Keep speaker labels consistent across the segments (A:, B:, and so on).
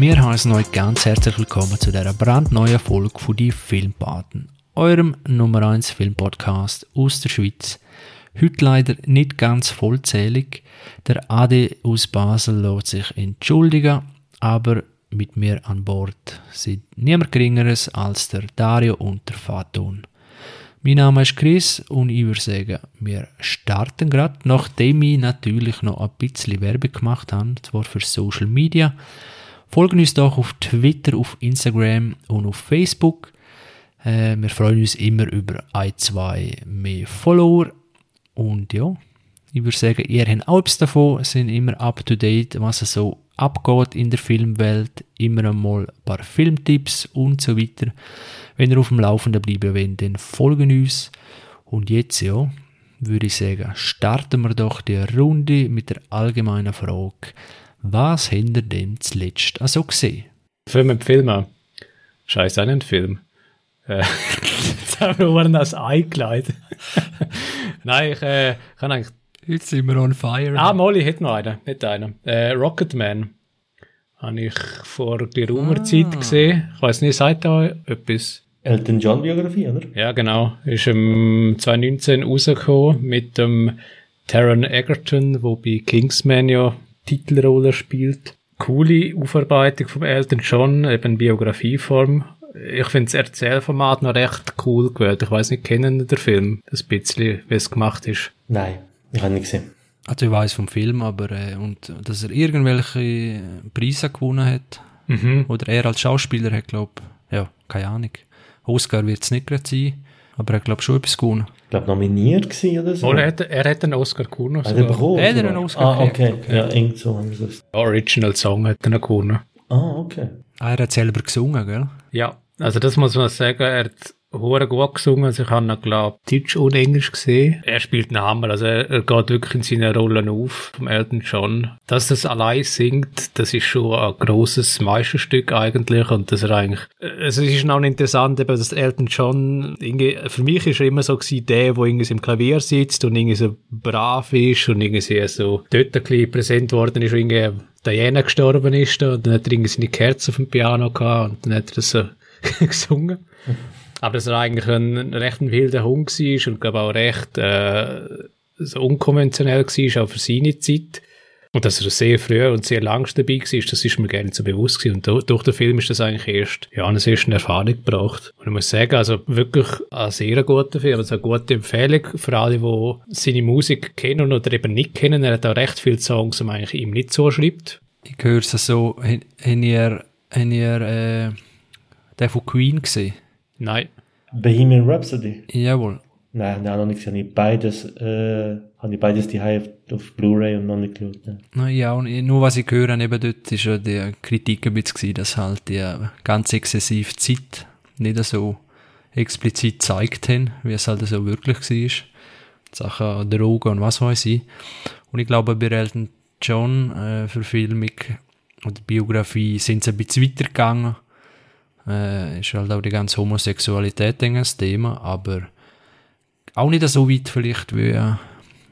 A: Wir heißen euch ganz herzlich willkommen zu dieser brandneuen Folge von die Filmpaten, eurem Nummer 1 Filmpodcast aus der Schweiz. Heute leider nicht ganz vollzählig. Der Adi aus Basel lässt sich entschuldigen, aber mit mir an Bord sind niemand Geringeres als der Dario und der Faton. Mein Name ist Chris und ich würde sagen, wir starten gerade, nachdem ich natürlich noch ein bisschen Werbung gemacht habe, zwar für Social Media. Folgen uns doch auf Twitter, auf Instagram und auf Facebook. Äh, wir freuen uns immer über ein, zwei mehr Follower. Und ja, ich würde sagen, ihr habt auch etwas davon, sind immer up to date, was so abgeht in der Filmwelt, immer einmal ein paar Filmtipps und so weiter. Wenn ihr auf dem Laufenden bleiben wollt, dann folgen uns. Und jetzt, ja, würde ich sagen, starten wir doch die Runde mit der allgemeinen Frage, was habt ihr denn zuletzt also gesehen?
B: Film empfehlen Scheiße, auch nicht ein Film. Äh, jetzt haben wir das eingeleitet. Nein, ich äh, kann eigentlich
A: Jetzt sind wir on fire.
B: Ah, Molly hat noch einen. Hat einen. Äh, Rocketman. Habe ich vor geraumer ah. Zeit gesehen. Ich weiß nicht, sagt da etwas?
C: Elton John Biografie, oder?
B: Ja, genau. Ist im 2019 rausgekommen mit dem Taron Egerton, wo bei Kingsman ja Titelrolle spielt. Coole Aufarbeitung vom Elton John, eben Biografieform. Ich finde das Erzählformat noch recht cool gewählt. Ich weiß nicht, kennen der Film? Das bisschen, wie es gemacht ist?
C: Nein. Ich habe nicht gesehen.
A: Also ich weiß vom Film, aber äh, und dass er irgendwelche Preise gewonnen hat. Mhm. Oder er als Schauspieler hat, glaube ja, keine Ahnung. Oscar wird es nicht gerade sein, aber er hat, glaube schon etwas gewonnen.
C: Ich glaube, nominiert gewesen oder so.
B: Oder er, er hat einen Oscar gewonnen.
C: Hat er bekommen? Hat
A: er einen Oscar
C: Ah, okay. okay. Ja, eng so haben wir das.
B: Original Song hat er gewonnen.
C: Ah, okay.
A: Ah, er hat selber gesungen, gell?
B: Ja, also das muss man sagen, er hat hure gut gesungen. Also ich habe ihn, glaube Deutsch und Englisch gesehen. Er spielt einen Hammer. Also er, er geht wirklich in seinen Rollen auf, vom Elton John. Dass das allein singt, das ist schon ein grosses Meisterstück eigentlich. Und dass er eigentlich, also es ist auch interessant, eben, dass Elton John, irgendwie, für mich ist er immer so gewesen, der, der irgendwie im Klavier sitzt und irgendwie so brav ist und irgendwie so dort ein bisschen präsent worden ist, irgendwie Diana gestorben ist und dann hat er irgendwie seine Kerze auf dem Piano gehabt und dann hat er das so gesungen. Aber dass er eigentlich ein recht ein wilder Hund war und glaube auch recht äh, so unkonventionell war, auch für seine Zeit. Und dass er sehr früh und sehr lang dabei war, das ist mir gerne so bewusst gewesen. Und durch, den Film ist das eigentlich erst, ja, eine sehr schöne Erfahrung gebracht. Und ich muss sagen, also wirklich ein sehr guter Film, also eine gute Empfehlung für alle, die seine Musik kennen oder eben nicht kennen. Er hat auch recht viele Songs, die man eigentlich ihm nicht so schreibt.
A: Ich höre es so, haben ihr, haben ihr äh, den von Queen gesehen?
B: Nein.
C: Bohemian Rhapsody?
A: Jawohl.
C: Nein, nein, noch nicht gesehen. Ich beides, äh, habe ich beides die auf, auf Blu-ray und noch nicht geschaut.
A: Ja. ja, und nur was ich höre, eben dort ist ja die Kritik ein bisschen gewesen, dass halt die ganz exzessive Zeit nicht so explizit gezeigt haben, wie es halt so wirklich war. Sachen Drogen und was weiß ich. Und ich glaube, bei Elton John äh, Verfilmung oder Biografie sind sie ein bisschen weitergegangen äh, ist halt auch die ganze Homosexualität ein Thema, aber auch nicht so weit vielleicht, wie, äh,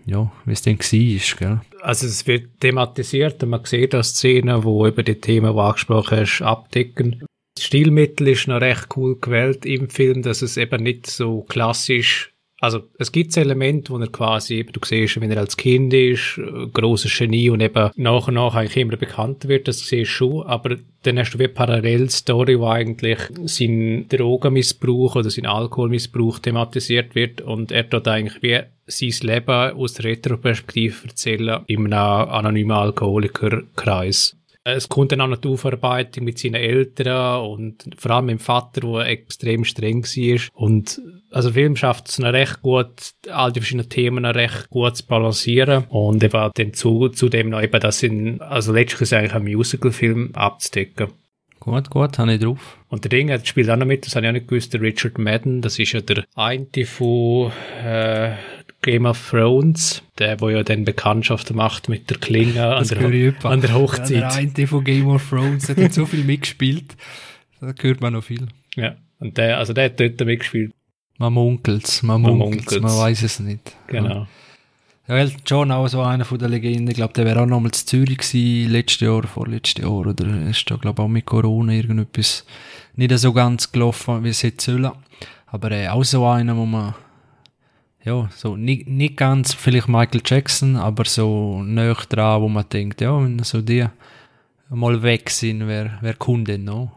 A: ja, wie es denn war, gell?
B: Also es wird thematisiert und man sieht auch Szenen, wo über die Themen, die angesprochen hast, abdecken. Das Stilmittel ist noch recht cool gewählt im Film, dass es eben nicht so klassisch also es gibt Elemente, wo er quasi, du siehst, wenn er als Kind ist, äh, grosses Genie und eben nach und nach eigentlich immer bekannter wird, das siehst du schon, aber dann hast du wie parallel Story, wo eigentlich sein Drogenmissbrauch oder sein Alkoholmissbrauch thematisiert wird und er dort eigentlich wie sein Leben aus der Retroperspektive erzählen in einem anonymen Alkoholikerkreis. Es kommt dann auch noch die Aufarbeitung mit seinen Eltern und vor allem mit dem Vater, der extrem streng war. Und also der Film schafft es noch recht gut, all die verschiedenen Themen noch recht gut zu balancieren. Und eben dann zu, zudem noch eben das in, also letztlich ist eigentlich ein Musical-Film abzudecken.
A: Gut, gut, habe ich drauf.
B: Und der Ding, spielt auch noch mit, das habe ich auch nicht gewusst, der Richard Madden, das ist ja der eine von äh, Game of Thrones, der, wo ja dann Bekanntschaft macht mit der Klinge an der, an der, Hochzeit. Ja,
A: der eine von Game of Thrones der hat so viel mitgespielt, da hört man noch viel.
B: Ja, und der, also der hat dort mitgespielt.
A: Man munkelt's, man munkelt's, man, man weiß es nicht.
B: Genau.
A: Ja, Elton John auch so einer von der Legenden. Ich glaube, der wäre auch nochmal zu Zürich gewesen, letztes Jahr, vorletztes Jahr. Oder ist da, glaube ich, auch mit Corona irgendetwas nicht so ganz gelaufen, wie es hätte sollen. Aber äh, auch so einer, wo man, ja, so nicht, nicht ganz vielleicht Michael Jackson, aber so näher dran, wo man denkt, ja, wenn so die mal weg sind, wer, wer kommt denn noch?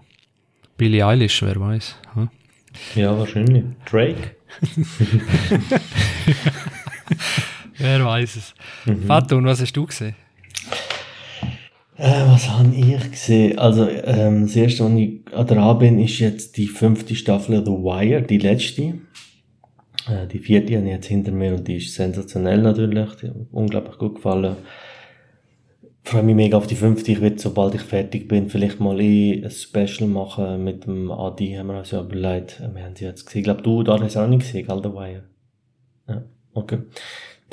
A: Billie Eilish, wer weiß. Hm?
C: Ja, wahrscheinlich. Drake?
A: wer weiß es. Mhm. Faton, was hast du gesehen?
C: Äh, was habe ich gesehen? Also, ähm, das erste, was ich dran bin, ist jetzt die fünfte Staffel The Wire, die letzte. Äh, die vierte habe ich jetzt hinter mir und die ist sensationell natürlich. Die hat mir unglaublich gut gefallen. Ich freue mich mega auf die fünfte. Ich werde, sobald ich fertig bin, vielleicht mal ein Special machen mit dem Adi, haben wir uns ja überlegt. Wir haben sie jetzt gesehen. Ich glaube, du, da hast du auch nicht gesehen, gell, Wire? Ja, okay.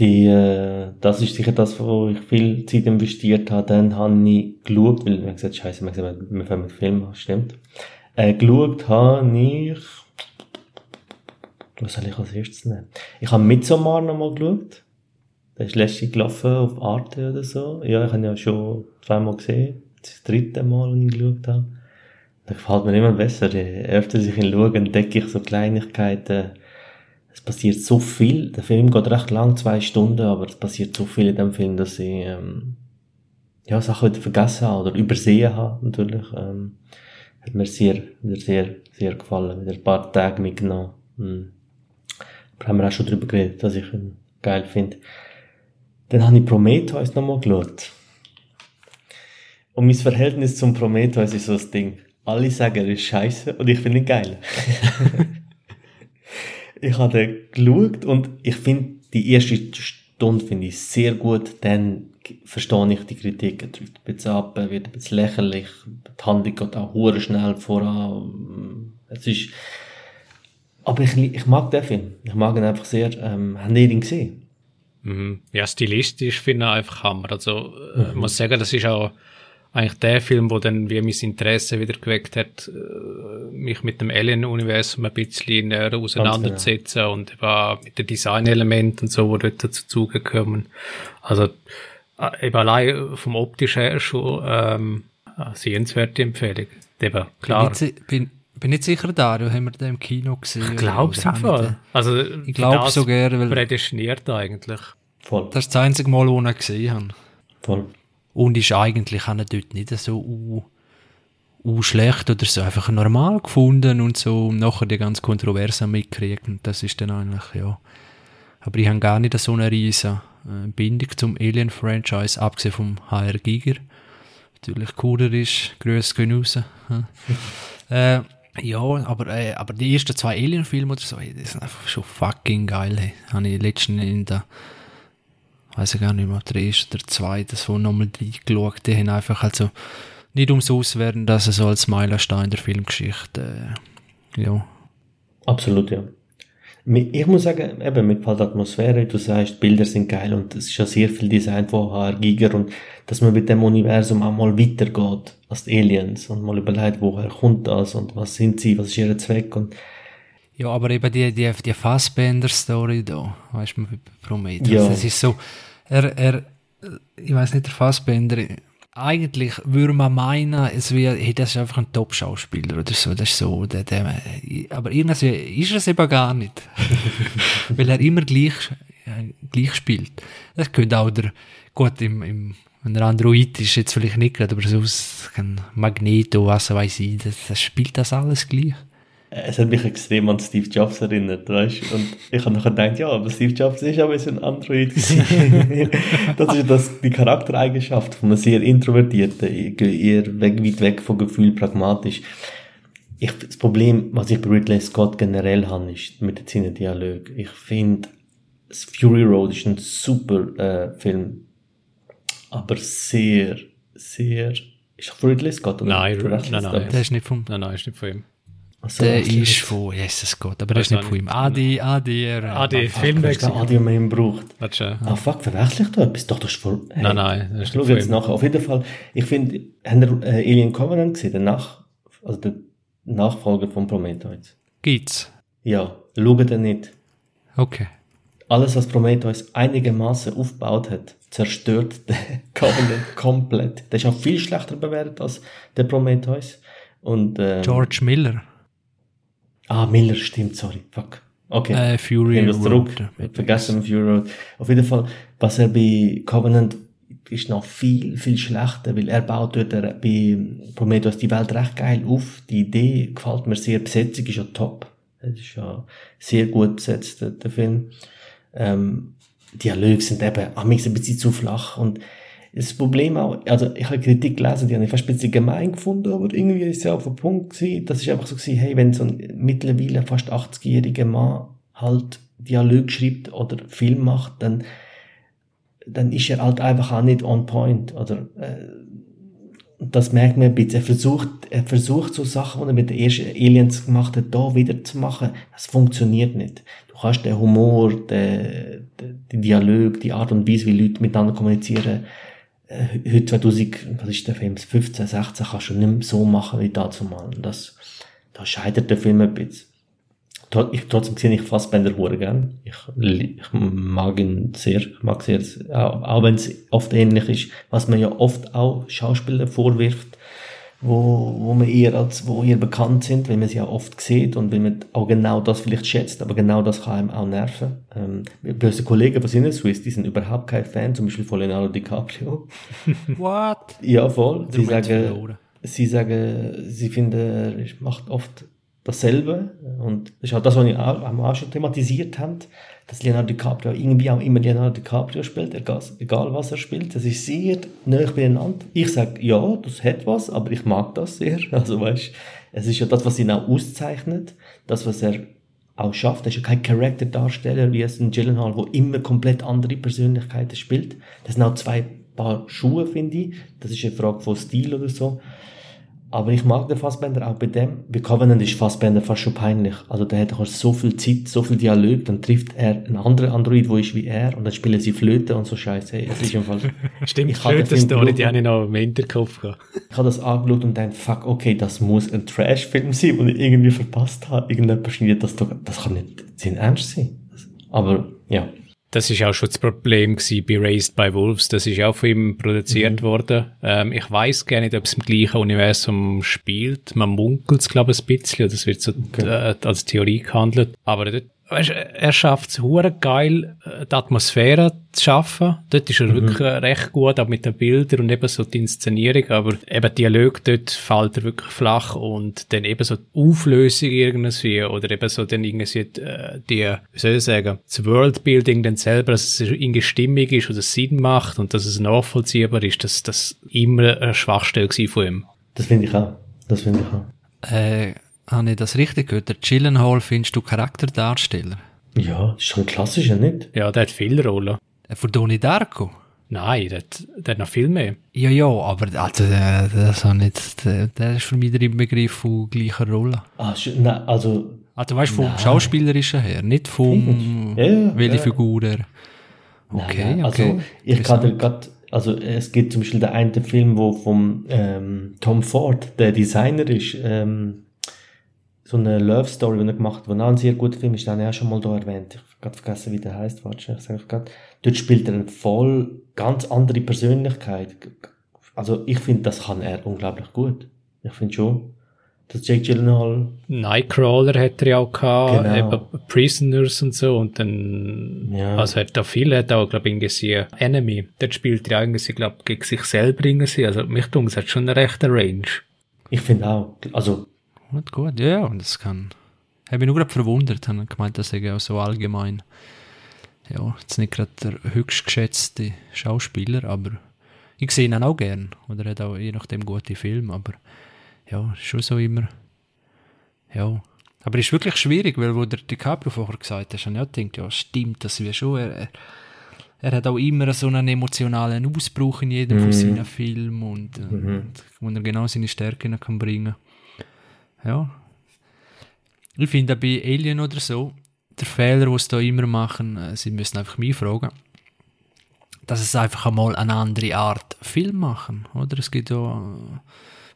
C: Die, äh, das ist sicher das, wo ich viel Zeit investiert habe. Dann habe ich geschaut, weil, wie gesagt, scheiße, wir gesagt, wir fangen mit Film an, stimmt. Äh, geschaut habe ich, was soll ich als erstes nehmen? Ich habe Midsommar nochmal geschaut. Der ist letztens gelaufen auf Arte oder so. Ja, ich habe ihn ja schon zweimal gesehen. Das dritte Mal, als ich geschaut habe. Da gefällt mir immer besser. Je öfter ich ihn schaue, entdecke ich so Kleinigkeiten, es passiert so viel. Der Film geht recht lang, zwei Stunden, aber es passiert so viel in dem Film, dass ich ähm, ja, Sachen wieder vergessen habe oder übersehen habe, natürlich. Ähm, hat mir sehr, sehr, sehr gefallen. Wieder ein paar Tage mitgenommen. Mhm. Da haben wir auch schon drüber geredet, dass ich ihn geil finde. Dann habe ich Prometheus nochmal geschaut. Und mein Verhältnis zum Prometheus ist so das Ding. Alle sagen, er ist scheiße und ich finde ihn geil. Ich habe den geschaut und ich finde, die erste Stunde finde ich sehr gut. Dann verstehe ich die Kritik. Er trifft ein bisschen ab, wird ein bisschen lächerlich. Die Handlung geht auch hure schnell voran. Es ist, aber ich, ich mag den Film. Ich mag ihn einfach sehr. Ähm, haben ihr ihn gesehen?
B: Mhm. Ja, stilistisch finde ich einfach Hammer. Also, äh, mhm. ich muss sagen, das ist auch, eigentlich der Film, wo dann wie mein Interesse wieder geweckt hat, äh, mich mit dem Alien-Universum ein bisschen näher auseinanderzusetzen genau. und eben mit den Designelementen und so, die dort dazu zugekommen. Also äh, eben allein vom optischen her schon ähm, eine sehenswerte Empfehlung. Eben, klar.
A: Bin, bin, nicht sicher, Dario, haben wir den im Kino gesehen?
B: Ich glaube es einfach. Also,
A: ich glaube so gerne, weil...
B: Prädestiniert eigentlich.
A: Voll. Das ist das einzige Mal, wo ich ihn gesehen habe.
C: Voll.
A: Und ist eigentlich auch dort nicht so uh, uh, schlecht oder so, einfach normal gefunden und so und nachher die ganz Kontroverse mitgekriegt und das ist dann eigentlich, ja. Aber ich habe gar nicht so eine riesen äh, Bindung zum Alien-Franchise, abgesehen vom HR Giger. Natürlich cooler ist, Grüße gehen raus. äh, ja, aber, äh, aber die ersten zwei Alien-Filme oder so, die sind einfach schon fucking geil. Hey. Habe ich letztens in der weiß ich gar nicht mehr, der erste oder zweite, wo nochmal reingeschaut, die haben einfach also nicht umsonst werden, dass es so als Meilenstein der Filmgeschichte, äh, ja.
C: Absolut, ja. Ich muss sagen, eben, mir gefällt die Atmosphäre, du sagst, Bilder sind geil und es ist ja sehr viel Design von HR Giger und dass man mit dem Universum auch mal weitergeht als die Aliens und mal überlegt, woher kommt das und was sind sie, was ist ihr Zweck und
A: ja, aber eben die, die, die Fassbender-Story da, weißt du, bei Prometheus, ja. das ist so, er, er, ich weiß nicht, der Fassbender, eigentlich würde man meinen, es wäre, hey, das ist einfach ein Top-Schauspieler oder so, das ist so, der, der, aber irgendwie ist es eben gar nicht. Weil er immer gleich, äh, gleich spielt. Das könnte auch der, gut, im, im, wenn er Android ist, jetzt vielleicht nicht gerade, aber so ein Magneto, was weiß ich, das, das spielt das alles gleich
C: es hat mich extrem an Steve Jobs erinnert, weißt Und ich habe nachher gedacht, ja, aber Steve Jobs ist aber so ein Android Das ist das, die Charaktereigenschaft von einem sehr introvertierten, eher weg, weit weg vom Gefühl, pragmatisch. Ich, das Problem, was ich bei Ridley Scott generell habe, ist mit seinen Dialog. Ich finde, Fury Road ist ein super äh, Film, aber sehr, sehr, ist von Ridley Scott?
B: Oder? Nein, nein, nein, nein,
A: der ist nicht vom,
B: nein, nein, ist nicht von ihm.
A: Also, der ist von, Jesus Gott, aber er ist nicht von ihm. Adi, Adi, er.
B: Adi, Filmwechsel.
C: Adi, wenn man ihn braucht.
B: Ah,
C: fuck, verwechsel ich da etwas? Doch, das ist von,
B: hey, Nein, nein,
C: das ist nicht jetzt nachher. Auf jeden Fall, ich finde, haben ihr äh, Alien Covenant gesehen? Der Nach, also der Nachfolger von Prometheus?
A: Gibt's?
C: Ja, schaut er nicht.
A: Okay.
C: alles, was Prometheus einigermaßen aufgebaut hat, zerstört den Covenant komplett. Der ist auch viel schlechter bewertet als der Prometheus. Und, ähm,
A: George Miller.
C: Ah, Miller, stimmt, sorry, fuck. Okay.
A: Äh, Fury
C: wir zurück.
A: Road.
C: Vergessen Fury Road. Auf jeden Fall, was er bei Covenant ist noch viel, viel schlechter, weil er baut dort er, bei Prometheus die Welt recht geil auf. Die Idee gefällt mir sehr. Die Besetzung ist ja top. Es ist ja sehr gut besetzt, der, der Film. Ähm, Dialoge sind eben amigs ein bisschen zu flach und das Problem auch, also ich habe Kritik gelesen, die habe ich fast ein bisschen gemein gefunden, aber irgendwie ist es ja auf den Punkt gewesen, das ist einfach so gewesen, hey, wenn so ein mittlerweile fast 80-jähriger Mann halt Dialog schreibt oder Film macht, dann, dann ist er halt einfach auch nicht on point, oder, äh, das merkt man ein bisschen. Er versucht, er versucht so Sachen, die er mit den ersten Aliens gemacht hat, da wieder zu machen. Das funktioniert nicht. Du kannst den Humor, den, den, Dialog, die Art und Weise, wie Leute miteinander kommunizieren, heute 2000, was ist der Film, 15, 16, kannst du nicht mehr so machen wie dazu mal. Und das, da scheitert der Film ein bisschen. Ich, trotzdem sehe ich Fassbender hure gern. Ich, ich mag ihn sehr. Ich mag sehr, auch, auch wenn es oft ähnlich ist, was man ja oft auch Schauspieler vorwirft, wo, wo man eher als, wo eher bekannt sind, weil man sie auch oft sieht und weil man auch genau das vielleicht schätzt, aber genau das kann einem auch nerven. Ähm, böse Kollegen von Sinneswiss, die sind überhaupt kein Fan, zum Beispiel von Leonardo DiCaprio.
A: What?
C: Ja, voll. Sie sagen, sie sagen, sie finden, er macht oft dasselbe. Und das ist auch das, was wir auch, auch schon thematisiert haben, dass Leonardo DiCaprio irgendwie auch immer Leonardo DiCaprio spielt, egal, was er spielt. Das ist sehr nah beieinander. Ich sage, ja, das hat was, aber ich mag das sehr. Also weißt, es ist ja das, was ihn auch auszeichnet, das, was er auch schafft. Er ist ja kein Charakterdarsteller wie es ein Gyllenhaal, wo immer komplett andere Persönlichkeiten spielt. Das sind auch zwei Paar Schuhe, finde ich. Das ist eine Frage von Stil oder so. Aber ich mag den Fassbender auch bei dem. Bei Covenant ist Fassbender fast schon peinlich. Also der hat auch so viel Zeit, so viel Dialog, dann trifft er einen anderen Android, wo ist wie er, und dann spielen sie Flöte und so Scheiße. Hey, es ist im Fall.
B: Stimmt,
C: Ich habe den Film
B: Story, die habe ich noch im Hinterkopf gehabt.
C: Ich habe das angeschaut und dann, fuck, okay, das muss ein Trash-Film sein, den ich irgendwie verpasst habe. Irgendjemand schneidet das doch, das kann nicht sein Ernst sein. Aber, ja.
B: Das ist auch schon das Problem gewesen bei Raised by Wolves. Das ist auch von ihm produziert worden. Ähm, ich weiß gar nicht, ob es im gleichen Universum spielt. Man munkelt es, glaube ich, ein bisschen. Das wird so äh, als Theorie gehandelt. Aber dort, weißt, er schafft es hure geil, äh, die Atmosphäre zu schaffen. Dort ist er wirklich äh, recht gut, auch mit den Bildern und eben so die Inszenierung. Aber eben Dialog, dort fällt er wirklich flach und dann eben so die Auflösung irgendwie oder eben so dann irgendwie äh, die, wie soll ich sagen, das Worldbuilding dann selber, dass es irgendwie stimmig ist oder Sinn macht und dass es nachvollziehbar ist, dass das immer eine Schwachstelle gewesen von ihm.
C: Das finde ich auch. Das finde ich auch.
A: Äh, habe ich das richtig gehört? Der Gyllenhaal findest du Charakterdarsteller?
C: Ja, ist schon ein klassischer, nicht?
B: Ja, der hat viele Rollen.
A: Äh, Von Donnie Darko?
B: Nein, der hat, der hat noch viel mehr.
A: Ja, ja, aber also, äh, das habe nicht, der, der ist für mich der Begriff von gleicher Rolle.
C: Ah, nein, also,
A: Also weißt du, vom
C: Nein.
A: Schauspielerischen her, nicht vom,
C: Ja, ja,
A: welche
C: ja.
A: Figur er. Okay,
C: Nein,
A: okay.
C: Also, ich kann dir grad, also, es gibt zum Beispiel den einen Film, wo vom, ähm, Tom Ford, der Designer ist, ähm, so eine Love Story, die er gemacht hat, wo auch ein sehr guter Film ist, den habe ich auch schon mal da erwähnt. Ich habe gerade vergessen, wie der heißt, warte, ich sage gerade. Dort spielt er eine voll ganz andere Persönlichkeit. Also, ich finde, das kann er unglaublich gut. Ich finde schon, dass Jake Gyllenhaal,
B: Nightcrawler hat er ja auch gehabt,
C: Genau.
B: eben Prisoners und so und dann,
C: Ja.
B: also hat da viel, hat auch, glaube ich, irgendwie Enemy. Dort spielt er irgendwie, glaube gegen sich selber irgendwie, also mich dunkt, es hat schon eine rechte Range.
C: ich finde auch, also,
A: Gut, gut, ja, und das kann. Habe mich nur gerade verwundert, habe gemeint, das sei auch so allgemein. Ja, jetzt nicht gerade der höchst geschätzte Schauspieler, aber ich sehe ihn auch gern. Oder er hat auch je nachdem gute Filme, aber ja, ist schon so immer. Ja. Aber es ist wirklich schwierig, weil wo der DiCaprio vorher gesagt hat, habe ich auch gedacht, ja, stimmt, das wäre schon. Er, er, er hat auch immer so einen emotionalen Ausbruch in jedem von seinen Filmen und, äh, und wo er genau seine Stärken kann bringen ja. Ich finde bei Alien oder so, der Fehler, den sie da immer machen, äh, sie müssen einfach mich fragen, dass es einfach einmal eine andere Art Film machen, oder? Es gibt ja äh,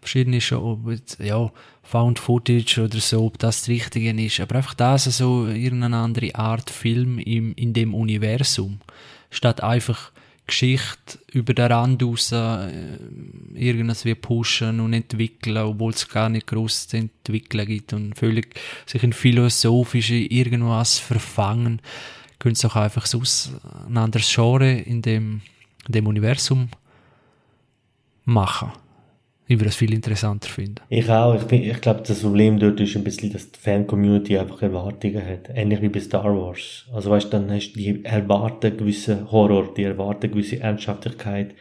A: verschiedene schon, ob jetzt, ja, Found Footage oder so, ob das das Richtige ist, aber einfach das so irgendeine andere Art Film im, in dem Universum, statt einfach Geschichte über den Rand raus äh, irgendwas wie pushen und entwickeln, obwohl es gar nicht groß zu entwickeln gibt und völlig sich in philosophische irgendwas verfangen, können sie auch einfach so ein anderes Genre in dem, in dem Universum machen. Ich würde das viel interessanter finden.
C: Ich auch. Ich, bin- ich glaube, das Problem dort ist ein bisschen, dass die Fan-Community einfach Erwartungen hat. Ähnlich wie bei Star Wars. Also weißt du, dann hast du die erwarten gewissen Horror, die erwarten gewisse Ernsthaftigkeit.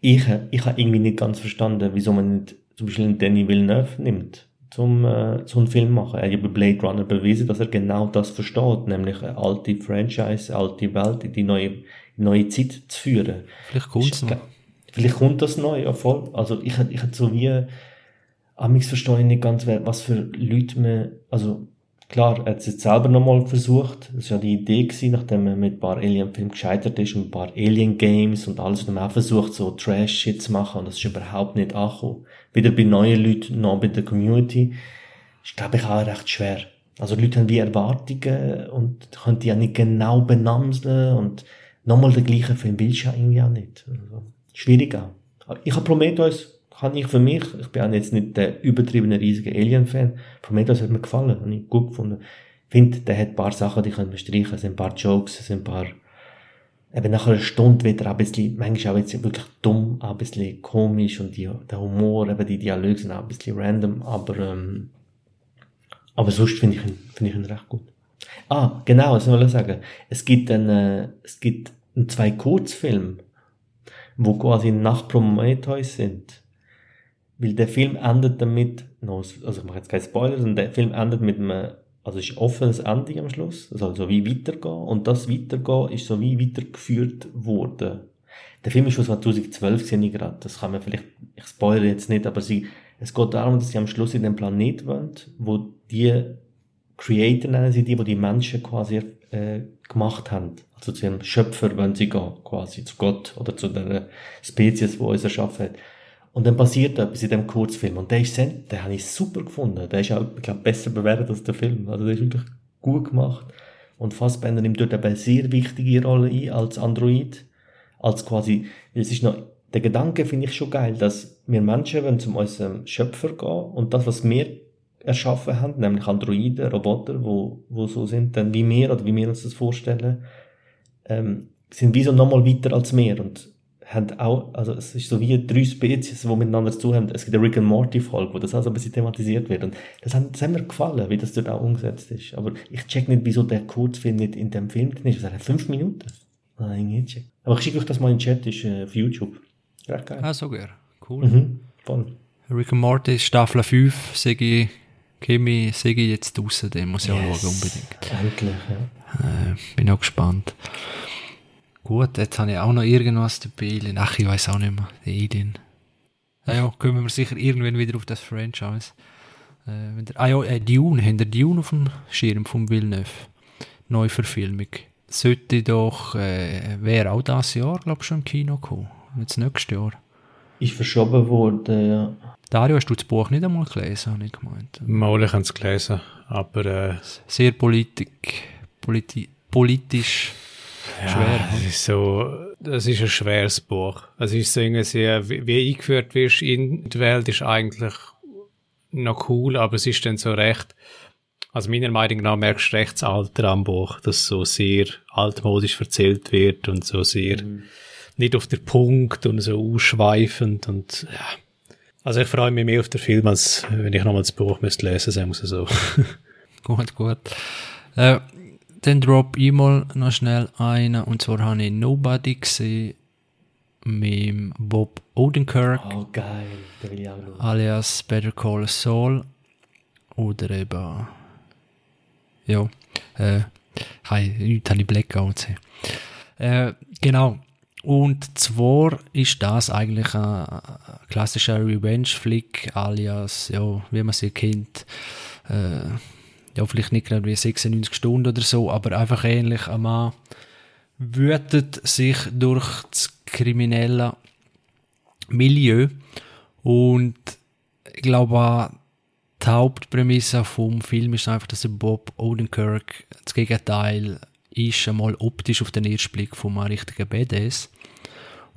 C: Ich, ich habe irgendwie nicht ganz verstanden, wieso man nicht zum Beispiel einen Danny Villeneuve nimmt, zum äh, so einen Film machen. Er hat bei Blade Runner bewiesen, dass er genau das versteht, nämlich eine alte Franchise, eine alte Welt in die neue, neue Zeit zu führen.
A: Vielleicht kommt es noch.
C: Vielleicht kommt das neu, ja voll. Also ich, hätt- ich hätte so wie, amigs verstehe ich nicht ganz, was für Leute man, also klar, er hat es jetzt selber nochmal versucht. Das war ja die Idee gewesen, nachdem er mit ein paar Alien-Filmen gescheitert ist und ein paar Alien-Games und alles, und er auch versucht, so Trash-Shit zu machen und das ist überhaupt nicht angekommen. Weder bei neuen Leuten noch bei der Community. Ist, glaube ich, auch recht schwer. Also Leute haben wie Erwartungen und können die ja nicht genau benamseln und nochmal den gleichen Film willst du ja irgendwie auch nicht. Also, schwierig auch. Ich habe Prometheus, kann ich für mich, ich bin auch jetzt nicht der übertriebene riesige Alien-Fan, Prometheus hat mir gefallen, habe ich gut gefunden. Ich finde, der hat ein paar Sachen, die können wir streichen, es sind ein paar Jokes, es sind ein paar, eben nach einer Stunde wird er auch ein bisschen, manchmal auch jetzt wirklich dumm, ein bisschen komisch und die, der Humor, eben die Dialoge sind auch ein bisschen random, aber, ähm, aber sonst finde ich ihn, finde ich ihn recht gut. Ah, genau, das wollte ich sagen. Es gibt einen, äh, es gibt einen zwei Kurzfilme, wo quasi nach Prometheus sind. Weil der Film endet damit, also ich mache jetzt keinen Spoiler, sondern der Film endet mit einem, also ist ein offenes Ende am Schluss, es soll so wie weitergehen und das Weitergehen ist so wie weitergeführt worden. Der Film ist von 2012, sehe ich gerade, das kann man vielleicht, ich spoilere jetzt nicht, aber sie, es geht darum, dass sie am Schluss in den Planet wollen, wo die Creator nennen sie die, wo die Menschen quasi äh, gemacht haben. Zu ihrem Schöpfer wollen sie gehen, quasi zu Gott oder zu der Spezies, die uns erschaffen hat. Und dann passiert etwas in dem Kurzfilm. Und der ist den habe ich super gefunden. Der ist auch, ich glaube, besser bewertet als der Film. Also der ist wirklich gut gemacht. Und Fassbender nimmt dort eben eine sehr wichtige Rolle ein als Android. Als quasi, es ist noch, der Gedanke finde ich schon geil, dass wir Menschen wollen zu unserem Schöpfer gehen und das, was wir erschaffen haben, nämlich Androiden, Roboter, wo, wo so sind, dann wie wir oder wie wir uns das vorstellen, ähm, sind wie so nochmal weiter als wir und haben auch, also es ist so wie drei Spezies, die miteinander zu haben. Es gibt eine Rick and Morty Folge, wo das auch so ein bisschen thematisiert wird und das hat, das hat mir gefallen, wie das dort auch umgesetzt ist. Aber ich check nicht, wieso der Kurzfilm nicht in dem Film drin ist. Das hat fünf Minuten. Nein, ich nicht check. Aber ich schicke euch das mal in den Chat, ist äh, auf YouTube. Recht geil.
A: Ah, sogar. Cool.
C: Mhm, voll.
A: Rick and Morty, Staffel 5, sage ich, Kimi, sage ich jetzt draussen, den muss ich auch schauen, unbedingt.
C: Endlich, ja.
A: Äh, bin auch gespannt. Gut, jetzt habe ich auch noch irgendwas dabei. Alien. Ach, ich weiß auch nicht mehr. Der Alien. Ah ja, kommen wir sicher irgendwann wieder auf das Franchise. Äh, wenn der, ah ja, äh, Dune. Haben der Dune auf dem Schirm vom Villeneuve? Neuverfilmung. Sollte doch, äh, wäre auch das Jahr, glaube ich, schon im Kino kommen. Jetzt nächstes Jahr.
C: Ist verschoben worden, ja.
A: Dario, hast du das Buch nicht einmal gelesen, habe ich gemeint.
B: Mal, ich habe es gelesen, aber äh,
A: Sehr politik, politi politisch schwer.
B: ja, es ist so, das ist ein schweres Buch. Es ist so irgendwie sehr, wie, wie eingeführt wirst in die Welt, ist eigentlich noch cool, aber es ist dann so recht, also meiner Meinung nach merkst du recht das Alter am Buch, dass so sehr altmodisch erzählt wird und so sehr nicht auf den Punkt und so ausschweifend und ja. Also ich freue mich mehr auf den Film, als wenn ich nochmal das Buch müsste lesen, sagen wir so.
A: Gut, gut. Äh, dann drop ich mal noch schnell einen. Und zwar habe ich Nobody gesehen mit Bob Odenkirk,
C: Oh, geil. Den will ich auch schauen.
A: alias Better Call Saul. Oder eben, ja, äh, hey, heute habe ich Blackout gesehen. Äh, genau. Und zwar ist das eigentlich ein, ein klassischer Revenge-Flick, alias, ja, wie man sie kennt, äh, ja, vielleicht nicht gerade wie 96 Stunden oder so, aber einfach ähnlich. Ein Mann wütet sich durch das kriminelle Milieu und ich glaube, die Hauptprämisse vom Film ist einfach, dass Bob Odenkirk das Gegenteil ist, einmal optisch auf den ersten Blick von einem richtigen Badass.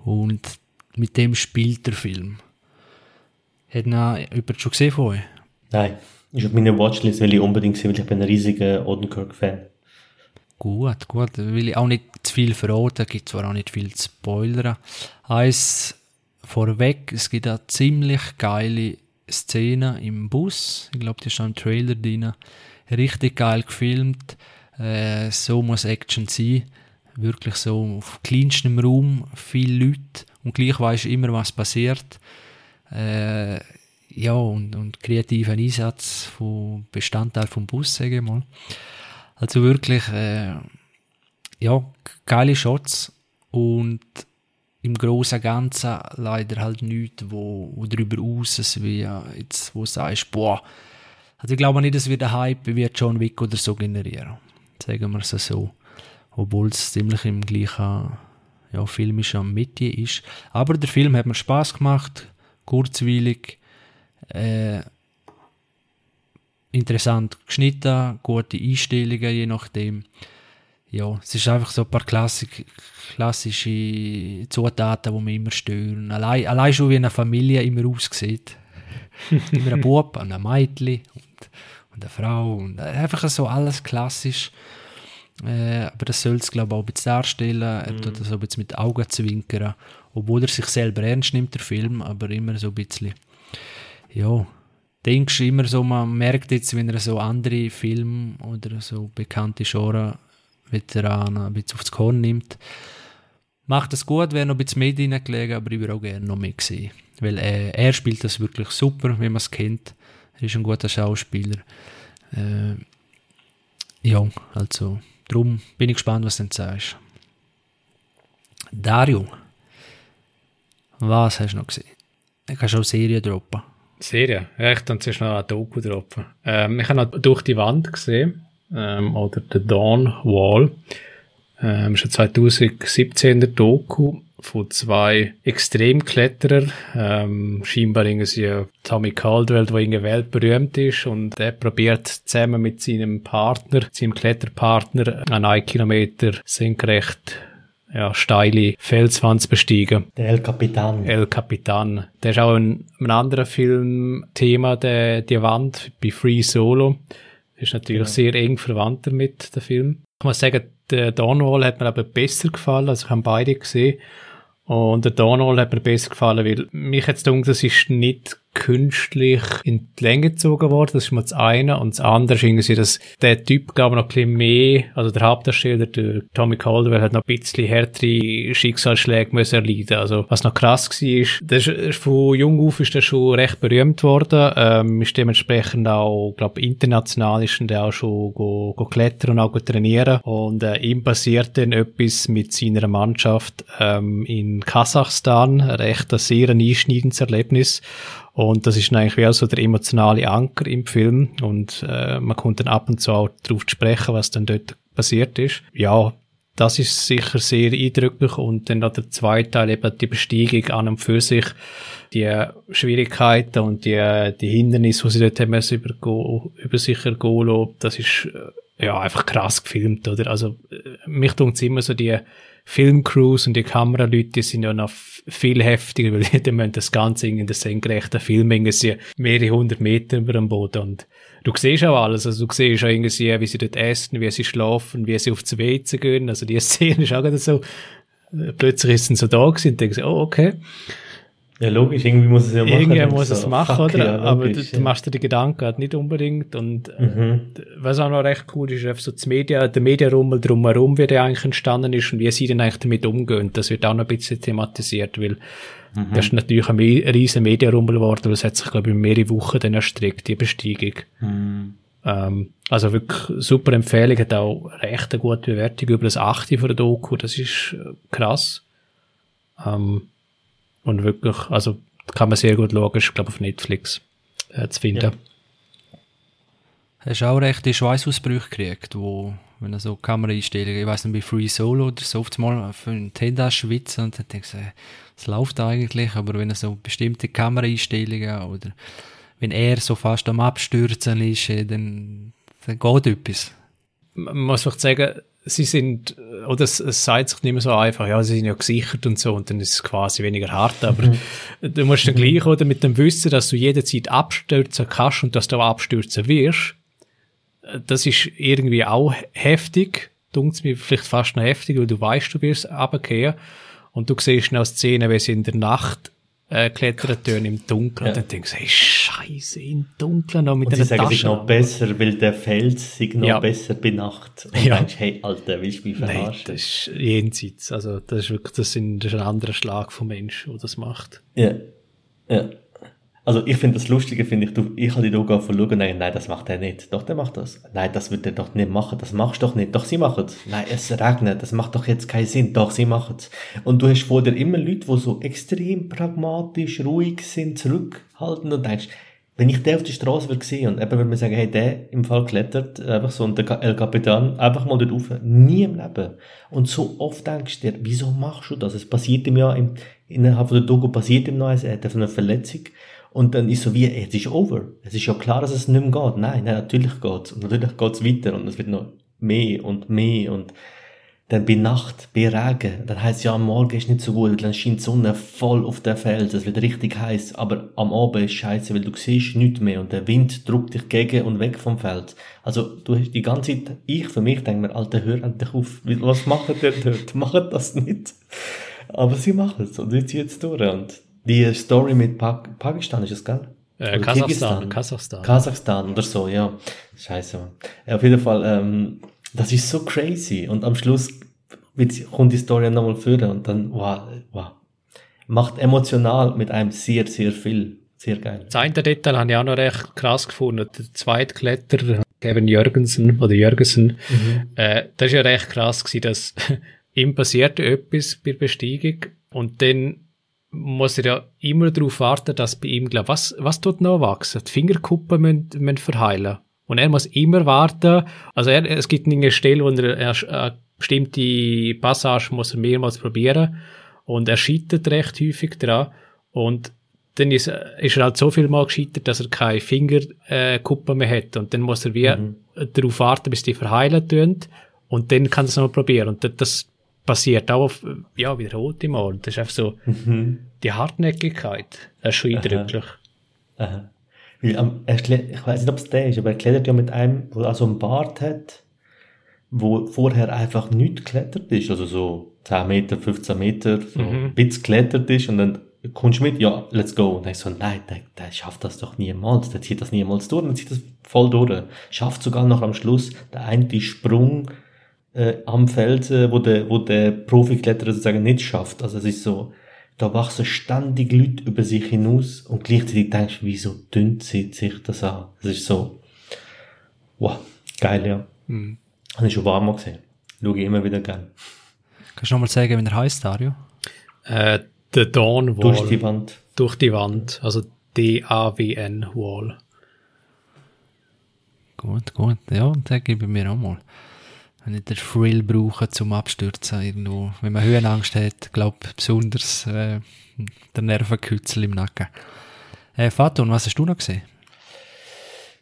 A: Und mit dem spielt der Film. Hat noch jemand schon gesehen von euch?
C: Nein, ist auf meiner Watchlist, weil ich unbedingt sehen, weil ich bin ein riesiger Odenkirk-Fan.
A: Gut, gut. Will ich auch nicht zu viel verraten, gibt zwar auch nicht viel zu spoilern. Eins vorweg, es gibt eine ziemlich geile Szene im Bus. Ich glaube, die ist auch im Trailer drin. Richtig geil gefilmt. Äh, so muss Action sein. Wirklich so auf kleinstem Raum, viele Leute und gleich weisst du immer, was passiert. Äh, ja, und, und kreativen Einsatz von Bestandteil vom Bus, sage ich mal. Also wirklich, äh, ja, geile Shots und im Großen Ganzen leider halt nichts, wo, wo darüber aus ist, wie jetzt, wo du sagst, boah, also ich glaube nicht, dass wir den Hype wie John Wick oder so generieren. Sagen wir es so. Obwohl es ziemlich im gleichen ja, filmischen Metier ist. Aber der Film hat mir Spaß gemacht, kurzweilig, äh, interessant geschnitten, gute Einstellungen, je nachdem. Ja, es ist einfach so ein paar Klassik, klassische Zutaten, die mich immer stören. Allein, allein schon wie eine Familie immer aussieht. immer ein Bub, ein Mädchen und, und eine Frau. Und einfach so alles klassisch. Äh, aber das soll es, glaube ich, auch ein bisschen darstellen. Er mhm. tut das so ein bisschen mit Augen zwinkern. Obwohl er sich selber ernst nimmt, der Film, aber immer so ein bisschen. Ja, denkst du immer so, man merkt jetzt, wenn er so andere Filme oder so bekannte Genre-Veteranen ein bisschen aufs Korn nimmt. Macht es gut, wäre noch ein bisschen mehr reingelegen, aber ich würde auch gerne noch mehr sehen. Weil äh, er spielt das wirklich super, wie man es kennt. Er ist ein guter Schauspieler. Äh, ja, also Darum bin ich gespannt, was du denn sagst. Dario, was hast du noch gesehen? Du kannst auch Serien droppen.
B: Serien? Ja, ich kann zuerst noch eine Doku droppen. Ähm, ich habe noch «Durch die Wand» gesehen, ähm, oder «The Dawn Wall». Ähm, ist ein 2017er Doku von zwei Extremkletterer, ähm, scheinbar irgendwie Tommy Caldwell, der irgendwie weltberühmt ist und der probiert zusammen mit seinem Partner, seinem Kletterpartner, einen 1 Kilometer senkrecht ja, steile Felswand besteigen.
C: Der El Capitan.
B: El Capitan. Der ist auch in einem anderen Film Thema, der, die Wand bei Free Solo. Ist natürlich genau. sehr eng verwandt damit, der Film. Ich muss sagen, der Dawnwall hat mir aber besser gefallen, also ich habe beide gesehen. Und der Donald hat mir besser gefallen, weil mich jetzt denkt, das ist nicht künstlich in die Länge gezogen worden. Das ist mal das eine. Und das andere ist irgendwie, dass der Typ, glaube ich, noch ein bisschen mehr, also der Hauptdarsteller, der Tommy Caldwell, hat noch ein bisschen härtere Schicksalsschläge müssen erleiden. Also, was noch krass war, ist, das ist, von jung auf ist er schon recht berühmt worden, ähm, ist dementsprechend auch, glaube international ist er auch schon go, go klettern und auch trainieren. Und äh, ihm passiert dann etwas mit seiner Mannschaft ähm, in Kasachstan, recht ein sehr einschneidendes Erlebnis. Und das ist eigentlich wie auch so der emotionale Anker im Film. Und äh, man kommt dann ab und zu auch darauf sprechen, was dann dort passiert ist. Ja, das ist sicher sehr eindrücklich. Und dann noch der zweite Teil, eben die Besteigung an und für sich, die Schwierigkeiten und die, die Hindernisse, die sie dort haben müssen über, über sich ergehen das ist äh, ja einfach krass gefilmt, oder? Also, äh, mich tut immer so die Filmcrews und die Kameraleute, sind ja noch viel heftiger, weil die müssen das Ganze in der senkrechten Film irgendwie mehrere hundert Meter über dem Boden. Und du siehst auch alles, also du siehst auch irgendwie, wie sie dort essen, wie sie schlafen, wie sie aufs WC gehen, also die Szene ist auch gerade so, äh, plötzlich ist sie so da gewesen und denkst, oh, okay.
C: Ja, logisch, irgendwie muss es ja
B: machen. Irgendwie muss es so, machen, oder? Ja, aber du, du, machst dir die Gedanken halt nicht unbedingt. Und äh, mhm. was auch noch recht cool ist, ist so das Media, der Medienrummel drumherum, wie der eigentlich entstanden ist und wie sie dann eigentlich damit umgehen. Das wird auch noch ein bisschen thematisiert, weil mhm. das ist natürlich ein riesen Medienrummel geworden, weil es hat sich, glaube ich, mehrere Wochen dann erstreckt, die Besteigung. Mhm. Ähm, also wirklich super Empfehlung, hat auch recht eine gute Bewertung über das 8 von der Doku, das ist äh, krass. Ähm, und wirklich, also kann man sehr gut schauen, ist glaube auf Netflix äh, zu finden. Ja.
A: Hast du auch rechte Schweißausbrüche gekriegt, wo, wenn er so Kameraeinstellungen, ich weiß nicht, bei Free Solo oder so, oft mal für einen Tenda schwitzen und dann denkst du, es läuft eigentlich, aber wenn er so bestimmte Kameraeinstellungen oder wenn er so fast am Abstürzen ist, äh, dann, dann geht etwas.
B: Man muss vielleicht sagen, sie sind, oder es, es sagt sich nicht mehr so einfach, ja, sie sind ja gesichert und so, und dann ist es quasi weniger hart, aber mhm. du musst dann gleich, oder, mit dem Wissen, dass du jederzeit abstürzen kannst und dass du auch abstürzen wirst, das ist irgendwie auch heftig, dunkt mir vielleicht fast noch heftig, weil du weißt, du wirst runtergehen und du siehst noch Szenen, wie sie in der Nacht äh, klettern tun im Dunkeln. Ja. Und dann denkst du, hey, Scheiße, im Dunkeln noch mit
C: und
B: einer
C: sie sagen, Tasche. noch besser, weil der Fels sich noch ja. besser bei Nacht. Und ja. denkst, hey, Alter, willst du mich verarschen? Nein,
B: das ist jenseits. Also, das ist wirklich, das, sind, das ist ein anderer Schlag vom Mensch, der das macht.
C: Ja. Ja. Also ich finde das Lustige, finde ich, du, ich habe die von schauen und denke, nein, das macht er nicht. Doch, der macht das. Nein, das wird er doch nicht machen. Das machst du doch nicht. Doch, sie machen es. Nein, es regnet. Das macht doch jetzt keinen Sinn. Doch, sie machen es. Und du hast vor dir immer Leute, die so extrem pragmatisch, ruhig sind, zurückhalten und denkst, wenn ich den auf der Straße würde sehen und eben würde man sagen, hey, der im Fall klettert, einfach so, und der El Capitan, einfach mal dort rauf, nie im Leben. Und so oft denkst du dir, wieso machst du das? Es passiert ihm ja, im, innerhalb von der Dogo passiert ihm noch eins, er hat eine Verletzung. Und dann ist so wie, es ist over. Es ist ja klar, dass es nicht mehr geht. Nein, nein, natürlich geht's. Und natürlich geht's weiter und es wird noch mehr und mehr und dann bei Nacht, bei Regen, dann heisst ja, am Morgen ist nicht so gut, dann scheint die Sonne voll auf den Felsen, es wird richtig heiß, aber am Abend ist scheiße, weil du siehst nichts mehr und der Wind drückt dich gegen und weg vom Feld. Also, du hast die ganze Zeit, ich für mich denke mir, Alter, hör endlich auf, was macht ihr dort? Macht das nicht. Aber sie machen es und sie ziehen es durch und die Story mit pa Pakistan ist es, gell?
B: Äh, Kasachstan, Kasachstan.
C: Kasachstan oder so, ja. Scheiße, man. Ja, auf jeden Fall, ähm, das ist so crazy. Und am Schluss wird, kommt die Story nochmal führen und dann, wow, wow. Macht emotional mit einem sehr, sehr viel. Sehr geil.
B: Das eine Detail habe ich auch noch recht krass gefunden. Der zweite Kletterer, Kevin Jürgensen, oder Jürgensen, mhm. äh, das ist ja recht krass gewesen, dass ihm passierte etwas bei der Besteigung und dann muss er ja immer darauf warten, dass bei ihm, glaub, was, was tut noch wachsen? Die Fingerkuppen müssen, müssen verheilen. Und er muss immer warten. Also er, es gibt eine Stelle, wo er, er eine bestimmte Passage muss er mehrmals probieren. Und er scheitert recht häufig dran. Und dann ist, ist er halt so viel mal gescheitert, dass er keine Fingerkuppen mehr hat. Und dann muss er wie mhm. darauf warten, bis die verheilen tun. Und dann kann er es noch probieren. Und das passiert auch auf, ja, wiederholte Mal. Das ist einfach so, mhm. die Hartnäckigkeit. Das ist schon eindrücklich.
C: Aha. Aha. Weil, er, ich weiß nicht, ob es der ist, aber er klettert ja mit einem, der also einen Bart hat, wo vorher einfach nichts geklettert ist. Also so 10 Meter, 15 Meter, so mhm. ein bisschen geklettert ist und dann kommst du mit, ja, let's go. Und dann ich so, nein, der, der schafft das doch niemals, der zieht das niemals durch, dann zieht das voll durch. Schafft sogar noch am Schluss der eine Sprung, äh, am Felsen, wo der, wo der Profikletterer sozusagen nicht schafft. Also es ist so, da wachsen ständig Leute über sich hinaus und gleichzeitig denkst du, wieso dünnt sie sich das an? Es ist so, wow, geil, ja. Mhm. Habe ich schon warm gesehen. Schaue ich immer wieder gern.
A: Kannst du nochmal sagen, wie der heißt, Dario?
B: Äh, The Dawn
C: Wall. Durch die Wand.
B: Durch die Wand. Also D-A-W-N Wall.
A: Gut, gut. Ja, den gebe ich mir auch mal nicht den Thrill brauchen zum Abstürzen irgendwo. Wenn man Höhenangst hat, glaube besonders äh, der Nervenkützel im Nacken. Äh, Faton, was hast du noch gesehen?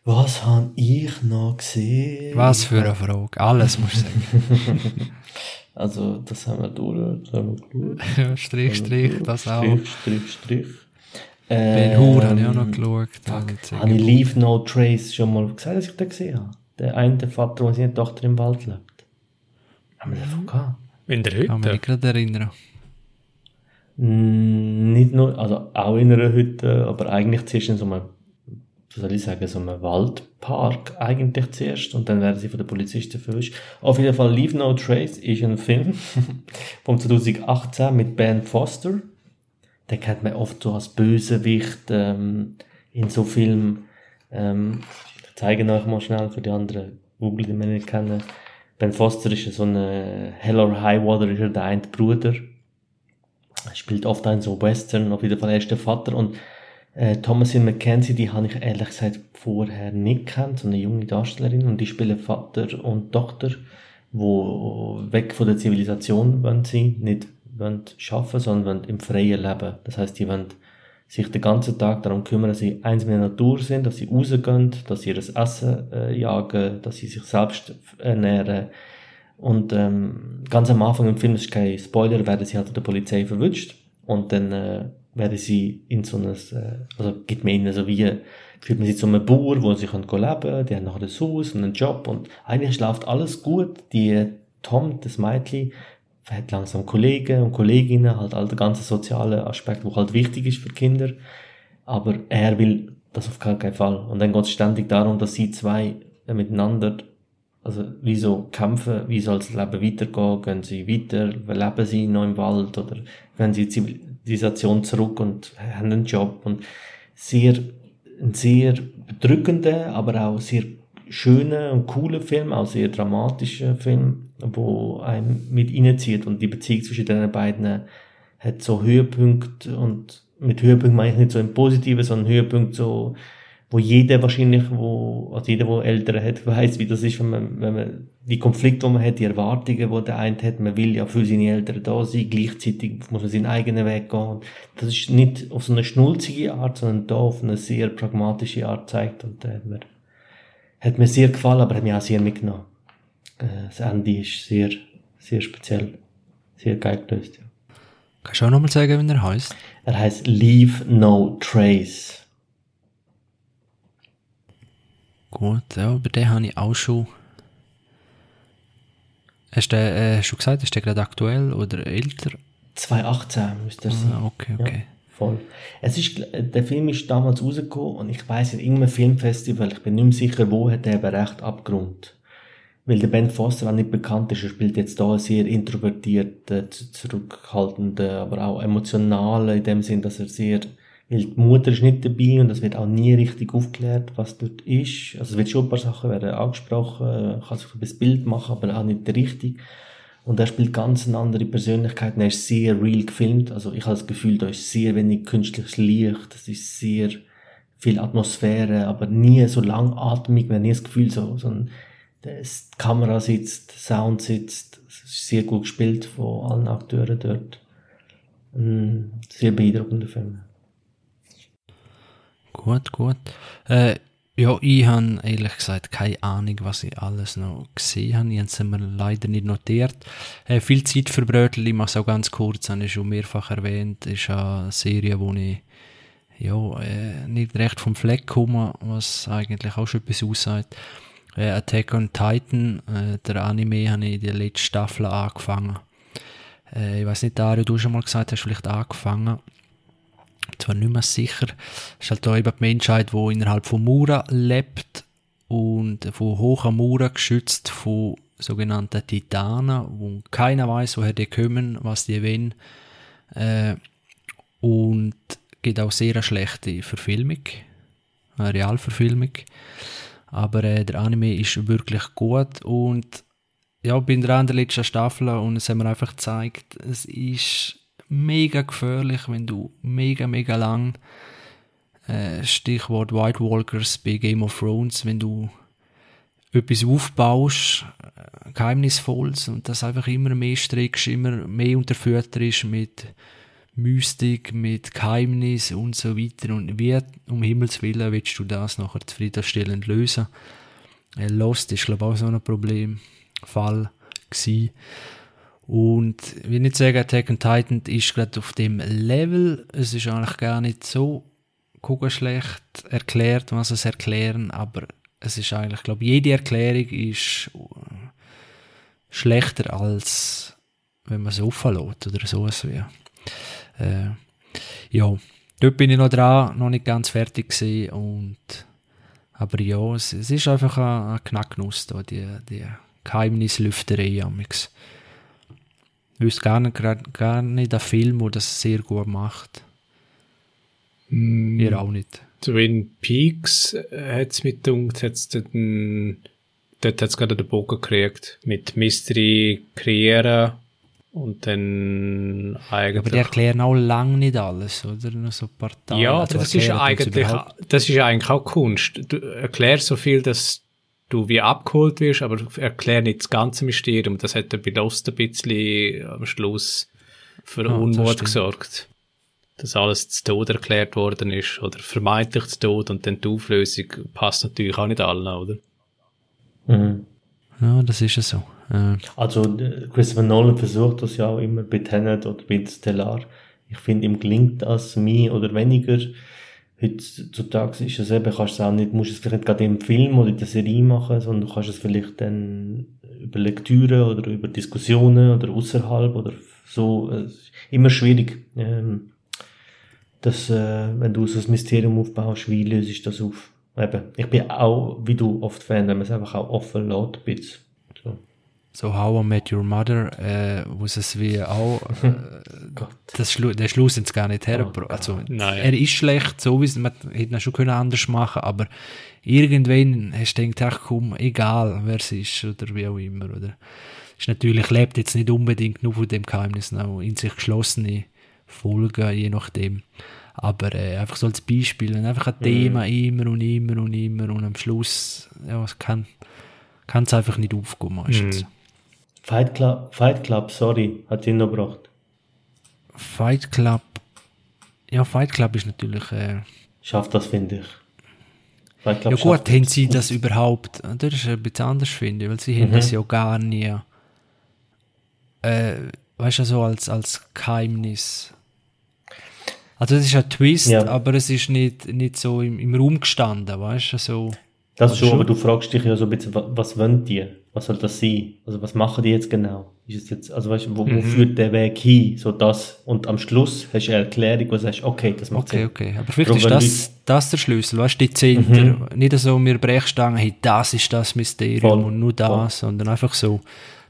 C: Was habe ich noch gesehen?
A: Was für eine Frage. Alles musst du sagen.
C: also, das haben wir durch, das haben wir
A: geschaut. Ja, Strich, Strich, das auch.
C: Strich, Strich, Strich.
A: Ben ähm, Hur habe ich auch noch geschaut.
C: Habe ich Leave No Trace schon mal gesagt, dass ich den gesehen habe? Der eine Vater, der seine Tochter im Wald lebt. Haben wir davon gehabt?
B: In der Hütte?
A: Kann mich gerade erinnern.
C: Mm, nicht nur, also auch in einer Hütte, aber eigentlich zuerst in so einem, wie soll ich sagen, so einem Waldpark eigentlich zuerst und dann werden sie von den Polizisten verwischt. Auf jeden Fall Leave No Trace ist ein Film vom 2018 mit Ben Foster. Den kennt man oft so als Bösewicht ähm, in so Filmen. Ähm, ich zeige euch mal schnell für die anderen Google, die wir nicht kennen. Ben Foster ist so ein Hell or High ist er der eine Bruder. Er spielt oft einen so Western, auf jeden Fall er ist der Vater. Und äh, Thomasin McKenzie, die habe ich ehrlich gesagt vorher nicht kennt, so eine junge Darstellerin. Und die spielen Vater und Tochter, wo weg von der Zivilisation wollen sie, nicht wollen schaffen, sondern wollen im freien Leben. Das heißt, die wollen sich den ganzen Tag darum kümmern, dass sie eins mit der Natur sind, dass sie rausgehen, dass sie ihr Essen äh, jagen, dass sie sich selbst ernähren. Und ähm, ganz am Anfang im Film, ist kein Spoiler, werden sie halt von der Polizei verwünscht und dann äh, werden sie in so ein, äh, also gibt man ihnen so wie, führt man sie zu einem Bauer, wo sie können leben können, die haben noch ein Haus und einen Job und eigentlich läuft alles gut. Die Tom, das Mädchen, hat langsam Kollegen und Kolleginnen, halt all der ganze soziale Aspekt, wo halt wichtig ist für Kinder. Aber er will das auf gar keinen Fall. Und dann geht es ständig darum, dass sie zwei miteinander, also wie so kämpfen, wie soll das Leben weitergehen, gehen sie weiter, leben sie noch im Wald oder gehen sie in Zivilisation zurück und haben einen Job und sehr, ein sehr bedrückender, aber auch sehr schöner und cooler Film, auch sehr dramatischer Film, wo einem mit reinzieht und die Beziehung zwischen den beiden hat so Höhepunkte und mit Höhepunkt meine ich nicht so im Positiven, sondern Höhepunkt so, wo jeder wahrscheinlich, wo, also jeder, der Eltern hat, weiß, wie das ist, wenn man, wenn man die Konflikte, die man hat, die Erwartungen, die der eine hat, man will ja für seine Eltern da sein, gleichzeitig muss man seinen eigenen Weg gehen. Das ist nicht auf so eine schnulzige Art, sondern da auf eine sehr pragmatische Art zeigt und da hat mir, hat mir sehr gefallen, aber hat mich auch sehr mitgenommen. Äh, das Ende ist sehr, sehr speziell. Sehr geil gelöst, ja.
A: Kannst du auch nochmal sagen, wie er heißt?
C: Er heißt Leave No Trace.
A: Gut, ja, über den habe ich auch schon. Hast du, äh, du gesagt, ist der gerade aktuell oder älter?
C: 2018 müsste er sein.
A: Ah, okay, okay.
C: Ja, voll. Es ist, der Film ist damals rausgekommen und ich weiss, in irgendeinem Filmfestival, ich bin nicht mehr sicher, wo, hat er aber recht abgerundet. Weil der Ben Foster auch nicht bekannt ist, er spielt jetzt da sehr introvertierte, zurückhaltende, aber auch emotionale, in dem Sinn, dass er sehr, weil die Mutter ist nicht dabei und es wird auch nie richtig aufgeklärt, was dort ist. Also es wird schon ein paar Sachen werden angesprochen, kann sich ein Bild machen, aber auch nicht richtig. Und er spielt ganz eine andere Persönlichkeit. Er ist sehr real gefilmt. Also ich habe das Gefühl, da ist sehr wenig künstliches Licht. Es ist sehr viel Atmosphäre, aber nie so langatmig. Man hat nie das Gefühl, so, so ein, die Kamera sitzt, Sound sitzt. Es ist sehr gut gespielt von allen Akteuren dort. Ein sehr beeindruckender Film.
A: Gut, gut. Äh, ja, ich habe ehrlich gesagt keine Ahnung, was ich alles noch gesehen habe. Ich habe es mir leider nicht notiert. Äh, viel Zeit für Brötel, ich mache es auch ganz kurz, habe ich schon mehrfach erwähnt. ist eine Serie, wo ich ja, äh, nicht recht vom Fleck komme, was eigentlich auch schon etwas aussagt. Äh, Attack on Titan, äh, der Anime, habe ich in der letzten Staffel angefangen. Äh, ich weiß nicht, Dario, du schon mal gesagt hast, vielleicht angefangen zwar nicht mehr sicher, ist halt da eben die Menschheit, die innerhalb von Mura lebt und von hohen Mauern geschützt von sogenannten Titanen, wo keiner weiß, woher die kommen, was die wollen. Äh, und gibt auch sehr eine schlechte Verfilmung, eine Realverfilmung. Aber äh, der Anime ist wirklich gut und ja, bin dran in der letzten Staffel und es haben mir einfach gezeigt, es ist mega gefährlich, wenn du mega, mega lang, äh, Stichwort White Walkers bei Game of Thrones, wenn du etwas aufbaust, äh, geheimnisvolles und das einfach immer mehr strickst, immer mehr unterfütterst mit Mystik, mit Geheimnis und so weiter. Und wie um Himmels Willen willst du das nachher zufriedenstellend lösen? Äh, Lost ist, glaube ich, auch so ein Problemfall gewesen. Und ich will nicht sagen, Attack on Titan ist gerade auf dem Level. Es ist eigentlich gar nicht so schlecht erklärt, was es erklären, aber es ist eigentlich, glaube jede Erklärung ist schlechter als wenn man es offen lässt oder so. Wie. Äh, ja, dort bin ich noch dran, noch nicht ganz fertig gewesen und aber ja, es, es ist einfach ein, ein Knacknuss da, die, die Geheimnislüfterei. Ich wüsste gar nicht, gar nicht einen Film, der das sehr gut macht.
B: Mm.
A: Ihr auch nicht.
B: Twin Peaks hat es mit dunkt, hat's den, dort hat es gerade den Bogen gekriegt. Mit Mystery kreieren und dann eigentlich.
A: Aber die erklären auch lange nicht alles, oder? Nur so ein paar Tage.
B: Ja, aber das ist, eigentlich, das ist eigentlich auch Kunst. Du erklärst so viel, dass du wie abgeholt wirst, aber erklär nicht das ganze Mysterium. Das hat dann bei Lost ein bisschen am Schluss für
A: Ah,
B: Unmut gesorgt. dass alles zu Tod erklärt worden ist oder vermeintlich zu Tod und dann die Auflösung passt natürlich auch nicht allen, oder?
C: Mhm.
A: Ja, das ist ja so. Äh,
C: Also äh, Christopher Nolan versucht das ja auch immer bei Tenet oder bei Stellar. Ich finde, ihm gelingt das mehr oder weniger. Heutzutage ist es eben, kannst du es auch nicht, musst es vielleicht nicht gerade im Film oder in der Serie machen, sondern du kannst es vielleicht dann über Lektüre oder über Diskussionen oder außerhalb oder so. Es ist immer schwierig. Ähm, dass, äh, wenn du so ein Mysterium aufbaust, wie löse ich das auf? Eben, ich bin auch, wie du, oft Fan, wenn man es einfach auch offen lässt, bisschen. So.
A: How I Met Your Mother, äh, wo es wie auch, äh, das Schlu der Schluss jetzt gar nicht her.
C: Oh
A: also,
B: Nein.
A: er ist schlecht, so wie man hätte schon können anders machen aber irgendwann hast du gedacht, ach komm, egal wer es ist oder wie auch immer, oder? Ist natürlich, lebt jetzt nicht unbedingt nur von dem Geheimnis, noch in sich geschlossene Folgen, je nachdem. Aber äh, einfach so als Beispiel, einfach ein Thema immer und immer und immer und am Schluss, ja, es kann es einfach nicht aufgehen meistens.
C: Fight Club, Fight Club, sorry, hat ihn noch gebracht.
A: Fight Club, ja, Fight Club ist natürlich, äh,
C: Schafft das, finde ich. Fight Club
A: ja gut, haben sie das überhaupt, das ist ein bisschen anders, finde ich, weil sie haben das ja gar nie, äh, weißt du, so als, als Geheimnis. Also es ist ein Twist,
C: Ja.
A: aber es ist nicht, nicht so im, im Raum gestanden, weißt du, so.
C: Das schon,
A: schon.
C: aber du fragst dich ja so ein bisschen, wa- was wollen die? Was soll das sein? Also was machen die jetzt genau? Ist es jetzt, also weißt du, wo,
A: Mhm.
C: wo führt der Weg hin? So das. Und am Schluss hast du eine Erklärung, wo du sagst, okay, das macht
A: Okay,
C: Sinn.
A: okay. Aber vielleicht
C: Darum,
A: ist das, das der Schlüssel, weißt du, die Zentren. Nicht so, wir Brechstangen, hey, das ist das Mysterium
C: Voll,
A: und nur das, sondern einfach so,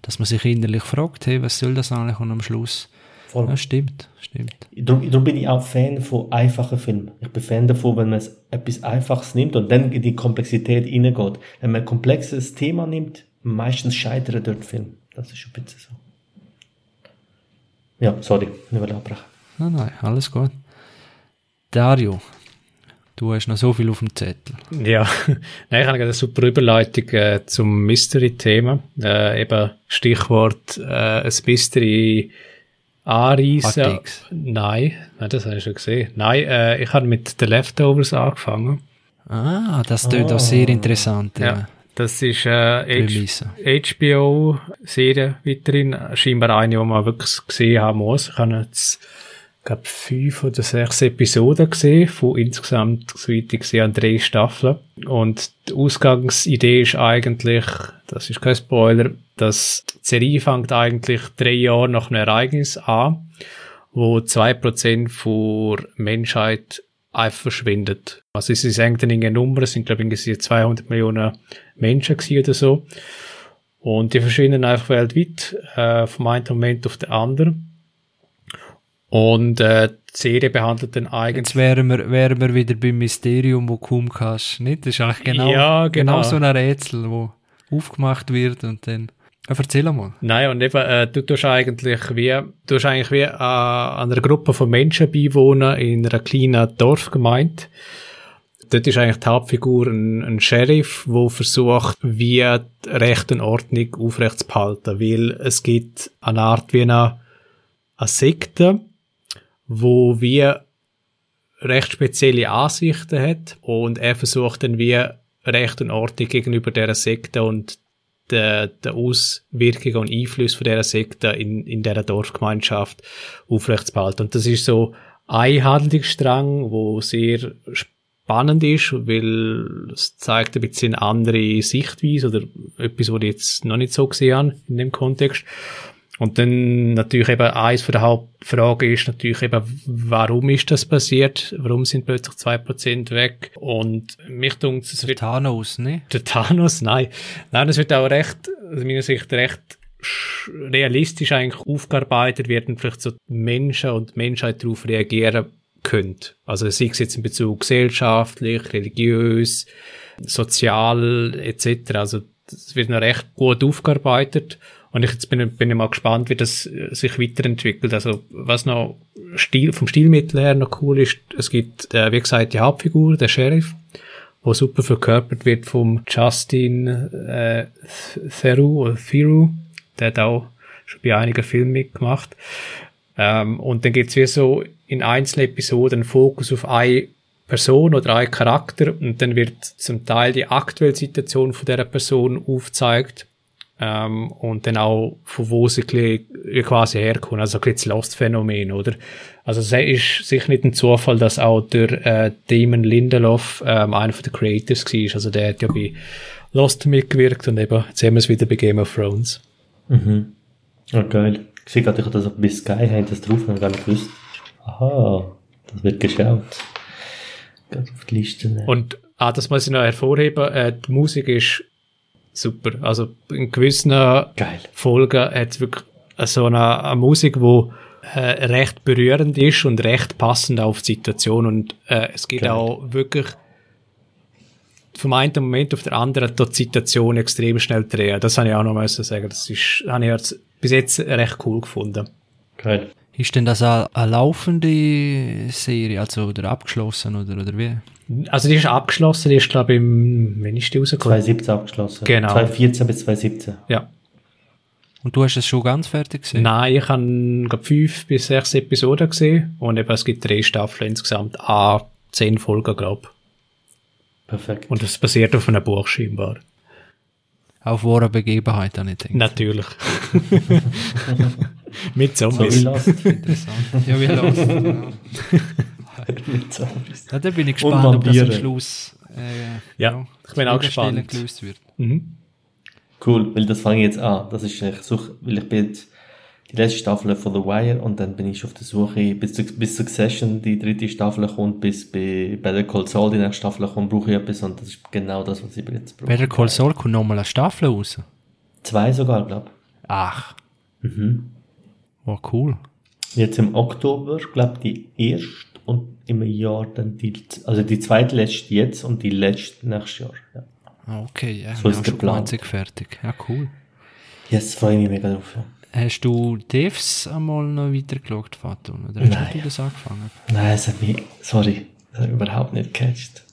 A: dass man sich innerlich fragt, hey, was soll das eigentlich? Und am Schluss,
C: Voll.
A: ja, stimmt, stimmt.
C: Darum, darum bin ich auch Fan von einfachen Filmen. Ich bin Fan davon, wenn man etwas Einfaches nimmt und dann in die Komplexität reingeht. Wenn man ein komplexes Thema nimmt, meistens scheitern dort Filme. Das ist ein bisschen so. Ja, sorry, ich will abbrechen.
A: Nein, nein, alles gut. Dario, du hast noch so viel auf dem Zettel.
B: Ja, Nein, ich habe eine super Überleitung äh, zum Mystery-Thema. Äh, eben Stichwort äh, ein Mystery anreisen. Nein, nein, das habe ich schon gesehen. Nein, äh, ich habe mit The Leftovers angefangen.
A: Ah, das klingt auch sehr interessant.
B: Ja.
A: Ja.
B: Das ist äh,
A: Prämisse.
B: HBO-Serie weiterhin. Scheinbar eine, die man wirklich gesehen haben muss. Ich habe jetzt, glaube, fünf oder sechs Episoden gesehen, von insgesamt, soweit ich gesehen habe, drei Staffeln. Und die Ausgangsidee ist eigentlich, das ist kein Spoiler, dass die Serie fängt eigentlich drei Jahre nach einem Ereignis an, wo zwei Prozent der Menschheit einfach verschwindet. Also es ist eigentlich eine Nummer, es sind glaube ich irgendwie 200 Millionen Menschen oder so. Und die verschwinden einfach weltweit, äh, vom einen Moment auf den anderen. Und äh, die Serie behandelt dann eigentlich
A: Jetzt wären wir, wären wir wieder beim Mysterium, wo du kaum kannst. Nicht? Das ist eigentlich genau,
B: Ja, genau.
A: genau so ein Rätsel, wo aufgemacht wird und dann. Ja, erzähl mal.
B: Nein, und eben, äh, du tust eigentlich wie, du hast eigentlich wie äh, an einer Gruppe von Menschen beiwohnen in einer kleinen Dorfgemeinde. Dort ist eigentlich die Hauptfigur ein, ein Sheriff, der versucht, wie die Recht und Ordnung aufrechtzuerhalten, weil es gibt eine Art wie eine, eine Sekte, wo wie recht spezielle Ansichten hat und er versucht dann wie Recht und Ordnung gegenüber dieser Sekte und der, der Auswirkungen und Einfluss von dieser Sekte in, in dieser Dorfgemeinschaft aufrechtzuerhalten. Und das ist so ein Handlungsstrang, wo sehr spannend ist, weil es zeigt ein bisschen andere Sichtweise oder etwas, was ich jetzt noch nicht so gesehen habe in dem Kontext. Und dann natürlich eben eins von der Hauptfragen ist natürlich eben, warum ist das passiert? Warum sind plötzlich zwei Prozent weg? Und mich dunkt es wird
A: Thanos, ne?
B: der Thanos, nein. Nein, es wird auch recht, aus meiner Sicht recht sch- realistisch eigentlich aufgearbeitet werden, vielleicht so Menschen und die Menschheit darauf reagieren könnt. Also sei es jetzt in Bezug gesellschaftlich, religiös, sozial etc. Also es wird noch recht gut aufgearbeitet und ich jetzt bin, bin ich mal gespannt, wie das äh, sich weiterentwickelt. Also was noch Stil, vom Stilmittel her noch cool ist, es gibt, äh, wie gesagt, die Hauptfigur, der Sheriff, wo super verkörpert wird vom Justin äh, Theroux oder Theroux, der hat auch schon bei einigen Filmen mitgemacht. Ähm, und dann gibt's wie so in einzelnen Episoden Fokus auf eine Person oder einen Charakter und dann wird zum Teil die aktuelle Situation von der Person aufgezeigt ähm, und dann auch von wo sie quasi herkommen, also ein das Lost-Phänomen, oder? Also es ist sicher nicht ein Zufall, dass auch der äh, Damon Lindelof ähm, einer den Creators war, also der hat ja bei Lost mitgewirkt und eben, jetzt haben wir es wieder bei Game of Thrones.
C: Mhm. Ja, geil. Ich ich habe das bis Sky, haben das drauf, habe gar nicht gewusst. Aha, das wird geschaut. Gerade auf die Liste. nehmen.
B: Und ah, das muss ich noch hervorheben, äh, die Musik ist super. Also in gewissen
C: Geil.
B: Folgen hat es wirklich so eine, eine Musik, wo äh, recht berührend ist und recht passend auf die Situation und äh, es geht
C: Geil.
B: auch wirklich vom einen Moment auf den anderen dort die Situation extrem schnell drehen. Das habe ich auch noch mal sagen. Das ist, habe ich jetzt bis jetzt recht cool gefunden.
C: Geil.
A: Ist denn das eine, eine laufende Serie, also oder abgeschlossen oder, oder wie?
B: Also die ist abgeschlossen, die ist glaube ich im, wenn ist die rausgekommen?
C: 2017 abgeschlossen.
B: Genau.
C: 2014 bis 2017.
B: Ja.
A: Und du hast es schon ganz fertig gesehen?
B: Nein, ich habe glaub, fünf bis sechs Episoden gesehen und eben es gibt drei Staffeln insgesamt, a zehn Folgen glaube
C: Perfekt.
B: Und es basiert auf einem Buch scheinbar.
A: Auf wahre Begebenheit, ich gedacht.
B: Natürlich. Mit
C: so wie
B: Zombies.
C: Lost.
A: Interessant. Ja, wie los. ja.
C: Mit Zombies.
A: ja, da bin ich gespannt, ob das am. Schluss äh,
B: Ja, ich bin auch gespannt.
A: gelöst wird.
B: Mhm.
C: Cool, weil das fange ich jetzt an. Das ist, ich suche, weil ich bin jetzt die letzte Staffel von The Wire und dann bin ich auf der Suche, bis, bis Succession die dritte Staffel kommt, bis bei Better Call Saul die nächste Staffel kommt, brauche ich etwas und das ist genau das, was ich jetzt brauche.
A: Better Call Saul kommt nochmal eine Staffel raus.
C: Zwei sogar, glaube
A: Ach,
C: ich. Mhm.
A: oh cool.
C: Jetzt im Oktober, glaube die erste und im Jahr dann die, also die zweitletzte jetzt und die letzte nächstes Jahr. Ja.
A: Ah, Okay, ja,
C: So ist geplant.
A: fertig. Ja, cool.
C: Jetzt freue ich mich mega drauf. Ja.
A: Hast du Devs einmal noch weitergeschaut, Fatum? Oder hast
C: Nein.
A: du das angefangen?
C: Nein, es hat mich, sorry, es hat mich überhaupt nicht gecatcht.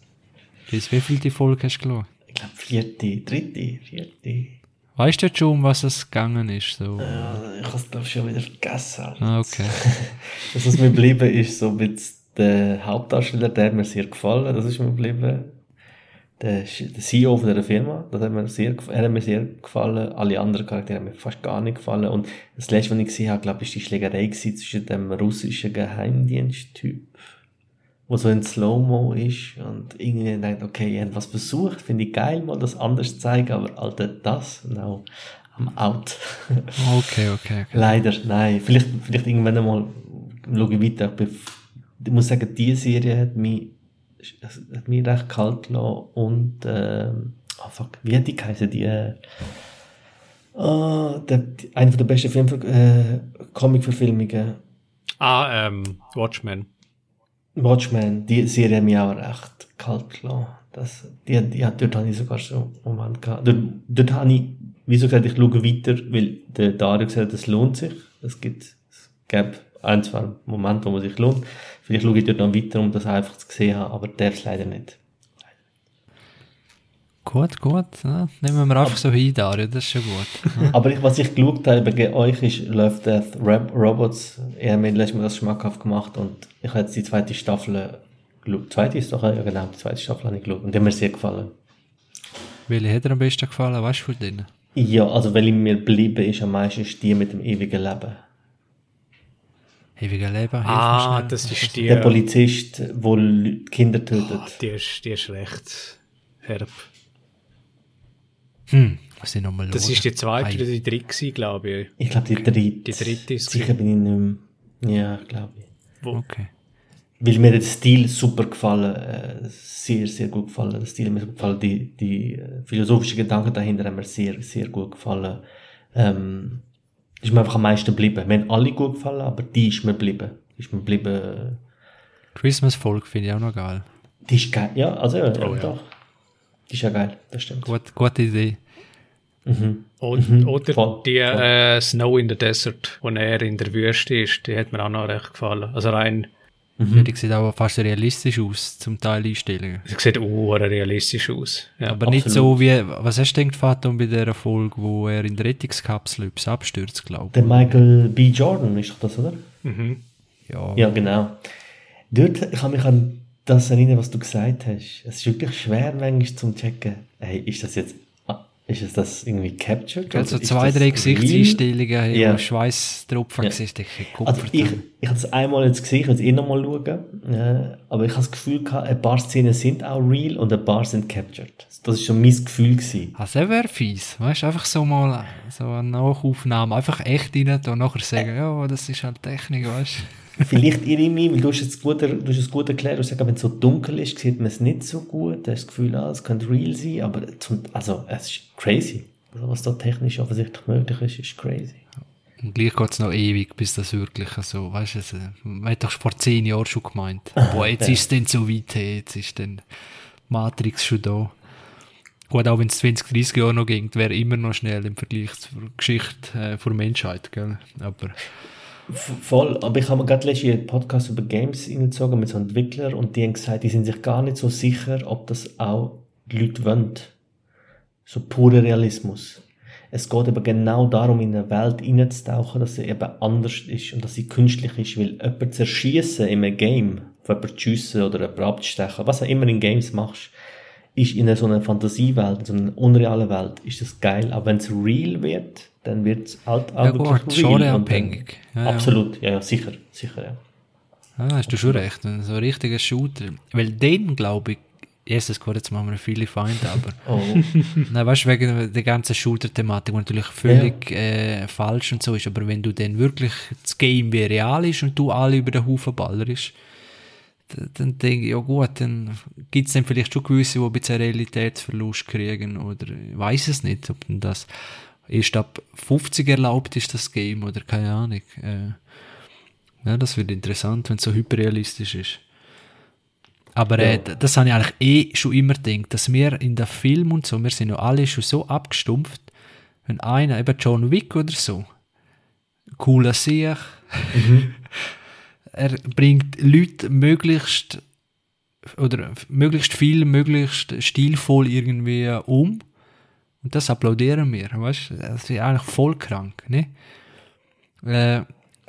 A: Bis wie viel die Folge hast du geschaut?
C: Ich glaube vierte, dritte, vierte.
A: Weißt du jetzt schon, um was es gegangen ist? So?
C: Ja, ich habe es glaube schon wieder vergessen.
A: Ah, okay.
C: Das, was mir geblieben ist, so mit der Hauptdarsteller, der hat mir sehr gefallen, das ist mir geblieben. Der, der CEO von dieser Firma, das hat mir sehr, er hat mir sehr gefallen. Alle anderen Charaktere haben mir fast gar nicht gefallen. Und das letzte, was ich gesehen habe, glaube ich, ist die Schlägerei zwischen dem russischen Geheimdiensttyp, wo so in Slow-Mo ist und irgendwie denkt, okay, ihr habt was versucht, finde ich geil, mal das anders zeigen, aber Alter, das, no, I'm out.
A: Okay, okay, okay.
C: Leider, nein. Vielleicht, vielleicht irgendwann einmal schaue ich weiter. Ich Ich muss sagen, diese Serie hat mich, hat mich recht kalt gelassen und, ähm, ah fuck, wie hat die geheißen? Die, äh, ah, der, die, eine der besten Film, äh, Comic-Verfilmungen.
B: Ah, ähm, Watchmen.
C: Watchmen, die Serie hat mich auch recht kalt gelassen. Das, die, die, hat- dort habe ich sogar schon einen Moment gehabt. Dort, dort habe ich, wie so gesagt, ich schaue weiter, weil der Dario gesagt hat, es lohnt sich. Es gibt, es gäbe ein, zwei Momente, wo man sich lohnt. Vielleicht schaue ich dort noch weiter, um das einfach zu sehen aber darf es leider nicht.
A: Gut, gut. Ja, nehmen wir einfach so hin, Dario, das ist schon gut. Ja.
C: Aber ich, was ich geschaut habe bei euch ist Love, Death, Rap, Robots. Ihr habt mir das schmackhaft gemacht und ich habe jetzt die zweite Staffel geschaut. Zweite ist doch, ja genau, die zweite Staffel habe ich geschaut und die hat mir sehr gefallen.
A: Welche hat dir am besten gefallen, weißt du von denen?
C: Ja, also weil mir geblieben ist am meisten ist die mit dem ewigen Leben.
A: Ewiger Leben.
B: Ah, das ist die.
C: Der Polizist, der Leute- Kinder tötet.
B: Ah, die ist, die ist recht herb.
A: Hm, muss ich nochmal
B: Das
A: schauen.
B: ist die zweite
A: Ei.
B: oder die dritte, glaube ich.
C: Ich glaube, die dritte.
B: Die dritte ist
C: Sicher bin ich nicht mehr. Ja, glaube ich.
A: Okay.
C: Weil mir der Stil super gefallen, äh, sehr, sehr gut gefallen. Der Stil hat mir super gefallen. Die, die äh, philosophischen Gedanken dahinter haben mir sehr, sehr gut gefallen. Ähm, ist mir einfach am meisten geblieben. Mir haben alle gut gefallen, aber die ist mir geblieben. Ist mir geblieben.
A: Christmas-Folge finde ich auch noch geil.
C: Die ist geil. Ja, also ja,
B: Oh, ja.
C: doch. Die ist ja geil, das stimmt.
A: Gut, gute Idee.
B: Und, oder
C: voll,
B: die Äh, Snow in the Desert, wo er in der Wüste ist, die hat mir auch noch recht gefallen. Also rein
A: Mhm. Ja, die sieht auch fast realistisch aus, zum Teil Einstellungen.
B: Sie sieht auch realistisch aus.
A: Ja, aber absolut. nicht so wie, was hast du gedacht, bei der Folge, wo er in der Rettungskapsel etwas abstürzt, glaube ich?
C: Der Michael B. Jordan ist doch das, oder?
B: Mhm.
C: Ja. Ja, genau. Dort, ich kann mich an das erinnern, was du gesagt hast. Es ist wirklich schwer, manchmal zum checken, hey, ist das jetzt ist es das irgendwie captured?
A: Also zwei, drei Gesichtseinstellungen, ja. Schweißtropfen ja. Gesicht,
C: also ich, ich habe es einmal jetzt gesehen, ich eh nochmal schauen, äh, aber ich habe das Gefühl gehabt, ein paar Szenen sind auch real und ein paar sind captured. Das ist schon mein Gefühl gewesen.
A: Also wäre fies, weißt einfach so mal so eine Nachaufnahme, einfach echt rein und nachher sagen, ja, das ist halt Technik, weißt du.
C: Vielleicht irre mich, weil du hast es gut, du hast es gut erklärt, du sagst, wenn es so dunkel ist, sieht man es nicht so gut, du hast das Gefühl, ah, es könnte real sein, aber zum, also, es ist crazy. Also, was da technisch offensichtlich möglich ist, ist crazy.
A: Und gleich geht es noch ewig, bis das wirklich so, weißt du, also, man hat doch vor zehn Jahren schon gemeint, boah, jetzt ja. ist es denn so weit, jetzt ist dann Matrix schon da. Gut, auch wenn es 20, 30 Jahre noch ging, wäre immer noch schnell im Vergleich zur Geschichte äh, der Menschheit, gell? Aber
C: Voll, aber ich habe mir gerade letztens einen Podcast über Games hingezogen mit so einem Entwickler und die haben gesagt, die sind sich gar nicht so sicher, ob das auch die Leute wollen. So purer Realismus. Es geht aber genau darum, in eine Welt hineinzutauchen, dass sie eben anders ist und dass sie künstlich ist, weil jemanden zu erschießen in einem Game, von jemanden zu schiessen oder jemanden abzustechen, was auch immer in Games machst, ist in so einer Fantasiewelt, in so einer unrealen Welt, ist das geil. Aber wenn es real wird, dann wird es halt
A: auch ja, gut, genreabhängig.
C: Ja, absolut, ja. ja, sicher, sicher, ja.
A: Ah, hast du schon recht, so ein richtiger Shooter. Weil den, glaube ich, Jesus, gut, jetzt machen wir viele Feinde, aber. oh. Nein, weißt du, wegen der ganzen Shooter-Thematik, die natürlich völlig ja. äh, falsch und so ist, aber wenn du dann wirklich das Game wie real ist und du alle über den Haufen ballerst, dann denke ich, ja gut, dann gibt es dann vielleicht schon gewisse, die ein bisschen Realitätsverlust kriegen oder ich weiß es nicht, ob denn das erst ab 50 erlaubt ist, das Game oder keine Ahnung. Äh, ja, das wird interessant, wenn es so hyperrealistisch ist. Aber äh, das habe ich eigentlich eh schon immer gedacht, dass wir in den Film und so, wir sind ja alle schon so abgestumpft, wenn einer, eben John Wick oder so, cooler Sieg, mhm. er bringt Leute möglichst oder möglichst viel, möglichst stilvoll irgendwie um. Und das applaudieren wir, weißt du? Das ist eigentlich voll krank, ne? Äh,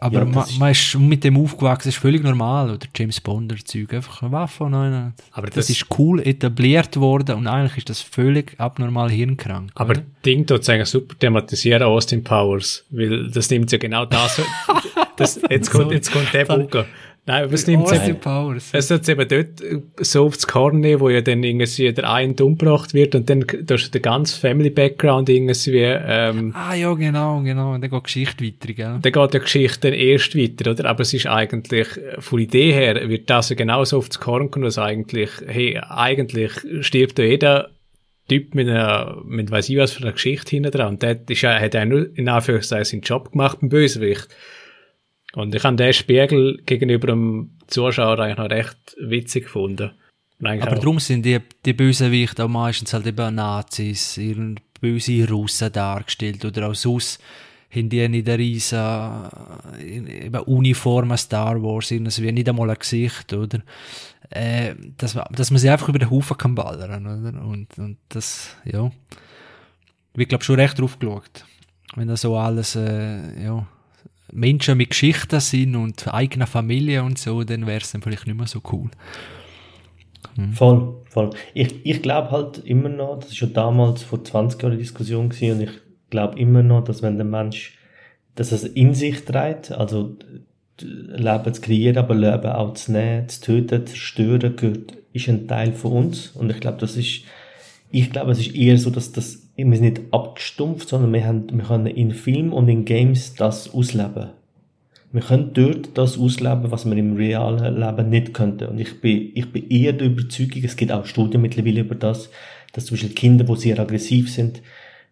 A: aber ja, man, man ist mit dem aufgewachsen, das ist völlig normal. Oder James Bond oder Zeug, einfach eine Waffe. Nein, aber das, das, ist cool etabliert worden und eigentlich ist das völlig abnormal hirnkrank.
B: Aber oder? Ding tut sagen super thematisieren Austin Powers, weil das nimmt ja genau das. das jetzt, kommt, jetzt kommt der Bunker. Nein, aber es nimmt Powers. Es hat eben dort so aufs Korn nehmen, wo ja dann irgendwie der eine umgebracht wird und dann da ist der ganze Family Background irgendwie, ähm,
A: Ah, ja, genau, genau. Und dann geht die Geschichte weiter, gell?
B: Dann geht die Geschichte dann erst weiter, oder? Aber es ist eigentlich, von der Idee her, wird das ja genauso aufs Korn kommen, dass eigentlich, hey, eigentlich stirbt ja jeder Typ mit einer, mit weiss ich was für einer Geschichte hinten dran. Und der ist ja, hat ja nur in Anführungszeichen seinen Job gemacht beim Bösewicht. Und ich habe den Spiegel gegenüber dem Zuschauer eigentlich noch recht witzig gefunden.
A: Aber darum sind die, die Bösewichte auch meistens halt eben Nazis, irgendeine böse Russen dargestellt oder auch sonst haben die nicht eine riesen eben Uniform Star Wars, irgendwie nicht einmal ein Gesicht, oder? Äh, dass, dass man sie einfach über den Haufen kann ballern, oder? Und, und das, ja. Ich glaube schon recht drauf geschaut. Wenn das so alles, äh, ja, Menschen mit Geschichten sind und eigener Familie und so, dann wäre es dann vielleicht nicht mehr so cool.
C: Hm. Voll, voll. Ich, ich glaube halt immer noch, das ist schon damals vor 20 Jahren eine Diskussion gewesen, und ich glaube immer noch, dass wenn der Mensch dass es in sich trägt, also Leben zu kreieren, aber Leben auch zu nehmen, zu töten, zu zerstören, gehört, ist ein Teil von uns. Und ich glaube, das ist, ich glaube, es ist eher so, dass das wir sind nicht abgestumpft, sondern wir, haben, wir können in Film und in Games das ausleben. Wir können dort das ausleben, was wir im realen Leben nicht könnten. Und ich bin, ich bin eher der Überzeugung, es gibt auch Studien mittlerweile über das, dass zum Beispiel Kinder, die sehr aggressiv sind,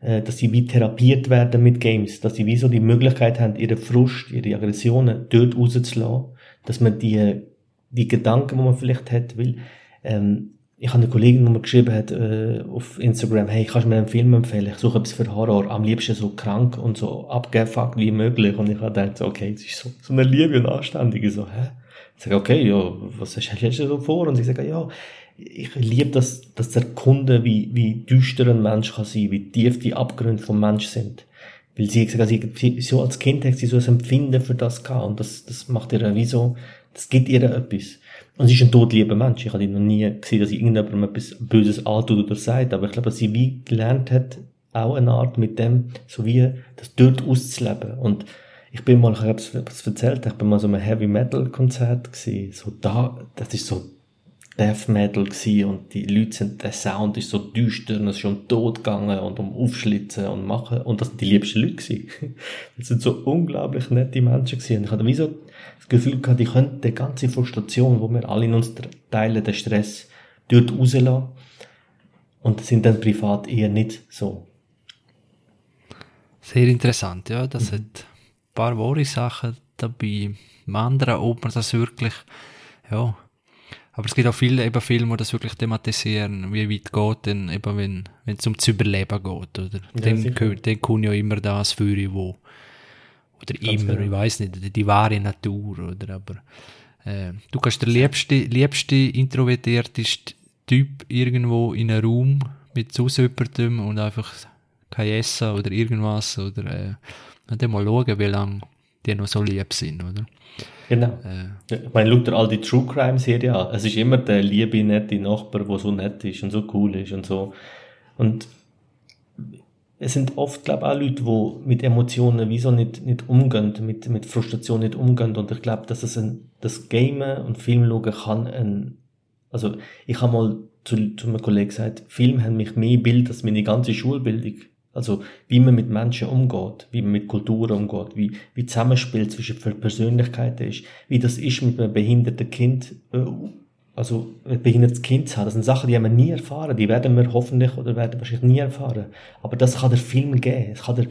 C: äh, dass sie wie therapiert werden mit Games, dass sie wie so die Möglichkeit haben, ihre Frust, ihre Aggressionen dort rauszulassen, dass man die, die Gedanken, die man vielleicht hat, will, ähm, ich habe eine Kollegin, die mir geschrieben hat äh, auf Instagram, hey, kannst du mir einen Film empfehlen? Ich suche etwas für Horror, am liebsten so krank und so abgefuckt wie möglich. Und ich habe gedacht, okay, es ist so, so eine Liebe und Anständige, so, hä? Ich sage, okay, ja, was hast, du so vor? Und sie sagen, ja, ich liebe das, das zu erkunden, wie, wie düster ein Mensch kann sein, wie tief die Abgründe vom Mensch sind. Weil sie gesagt sie, so als Kind hat sie so ein Empfinden für das gehabt und das, das macht ihr wie so, das gibt ihr etwas. Und sie ist ein todlieber Mensch. Ich habe noch nie gesehen, dass sie irgendjemandem etwas Böses antut oder sagt, aber ich glaube, dass sie wie gelernt hat, auch eine Art mit dem, so wie das dort auszuleben. Und ich bin mal, ich habe es erzählt, ich bin mal so einem Heavy Metal Konzert gesehen, so da, das ist so Death Metal gewesen und die Leute sind, der Sound ist so düster und es ist um Tod gegangen und um Aufschlitzen und machen und das sind die liebsten Leute gewesen. Das sind so unglaublich nette Menschen gewesen und ich hatte wie so das Gefühl gehabt, die könnten die ganze Frustration, wo wir alle in uns teilen, den Stress, dort rauslassen und sind dann privat eher nicht so.
A: Sehr interessant, ja, das mhm. hat ein paar wahre Sachen dabei. Im anderen, ob man das wirklich, ja, aber es gibt auch viele eben Filme, die das wirklich thematisieren, wie weit geht denn eben, wenn, wenn es ums Überleben geht, oder? Ja, dann, dann kommt ja immer das für wo, oder Ganz immer, genau. ich weiß nicht, die, die wahre Natur, oder? Aber, äh, du kannst der liebste, liebste, introvertierteste Typ irgendwo in einem Raum mit jemandem und einfach kein Essen oder irgendwas, oder, äh, dann mal schauen, wie lange die noch so lieb sind, oder?
C: Genau. Äh. Ich meine, schau dir all die True Crime Serien an. Es ist immer der liebe, nette Nachbar, der so nett ist und so cool ist und so. Und es sind oft, glaube ich, auch Leute, die mit Emotionen wieso nicht, nicht umgehen, mit, mit Frustration nicht umgehen. Und ich glaube, dass es ein, das Gamen und Film schauen kann ein, also ich habe mal zu, zu einem Kollegen gesagt, Film haben mich mehr Bild als meine ganze Schulbildung. Also, wie man mit Menschen umgeht, wie man mit Kulturen umgeht, wie, wie Zusammenspiel zwischen Persönlichkeiten ist, wie das ist mit einem behinderten Kind, äh, also ein behindertes Kind zu haben. Das sind Sachen, die haben wir nie erfahren. Die werden wir hoffentlich oder werden wahrscheinlich nie erfahren. Aber das kann der Film geben. Das kann der,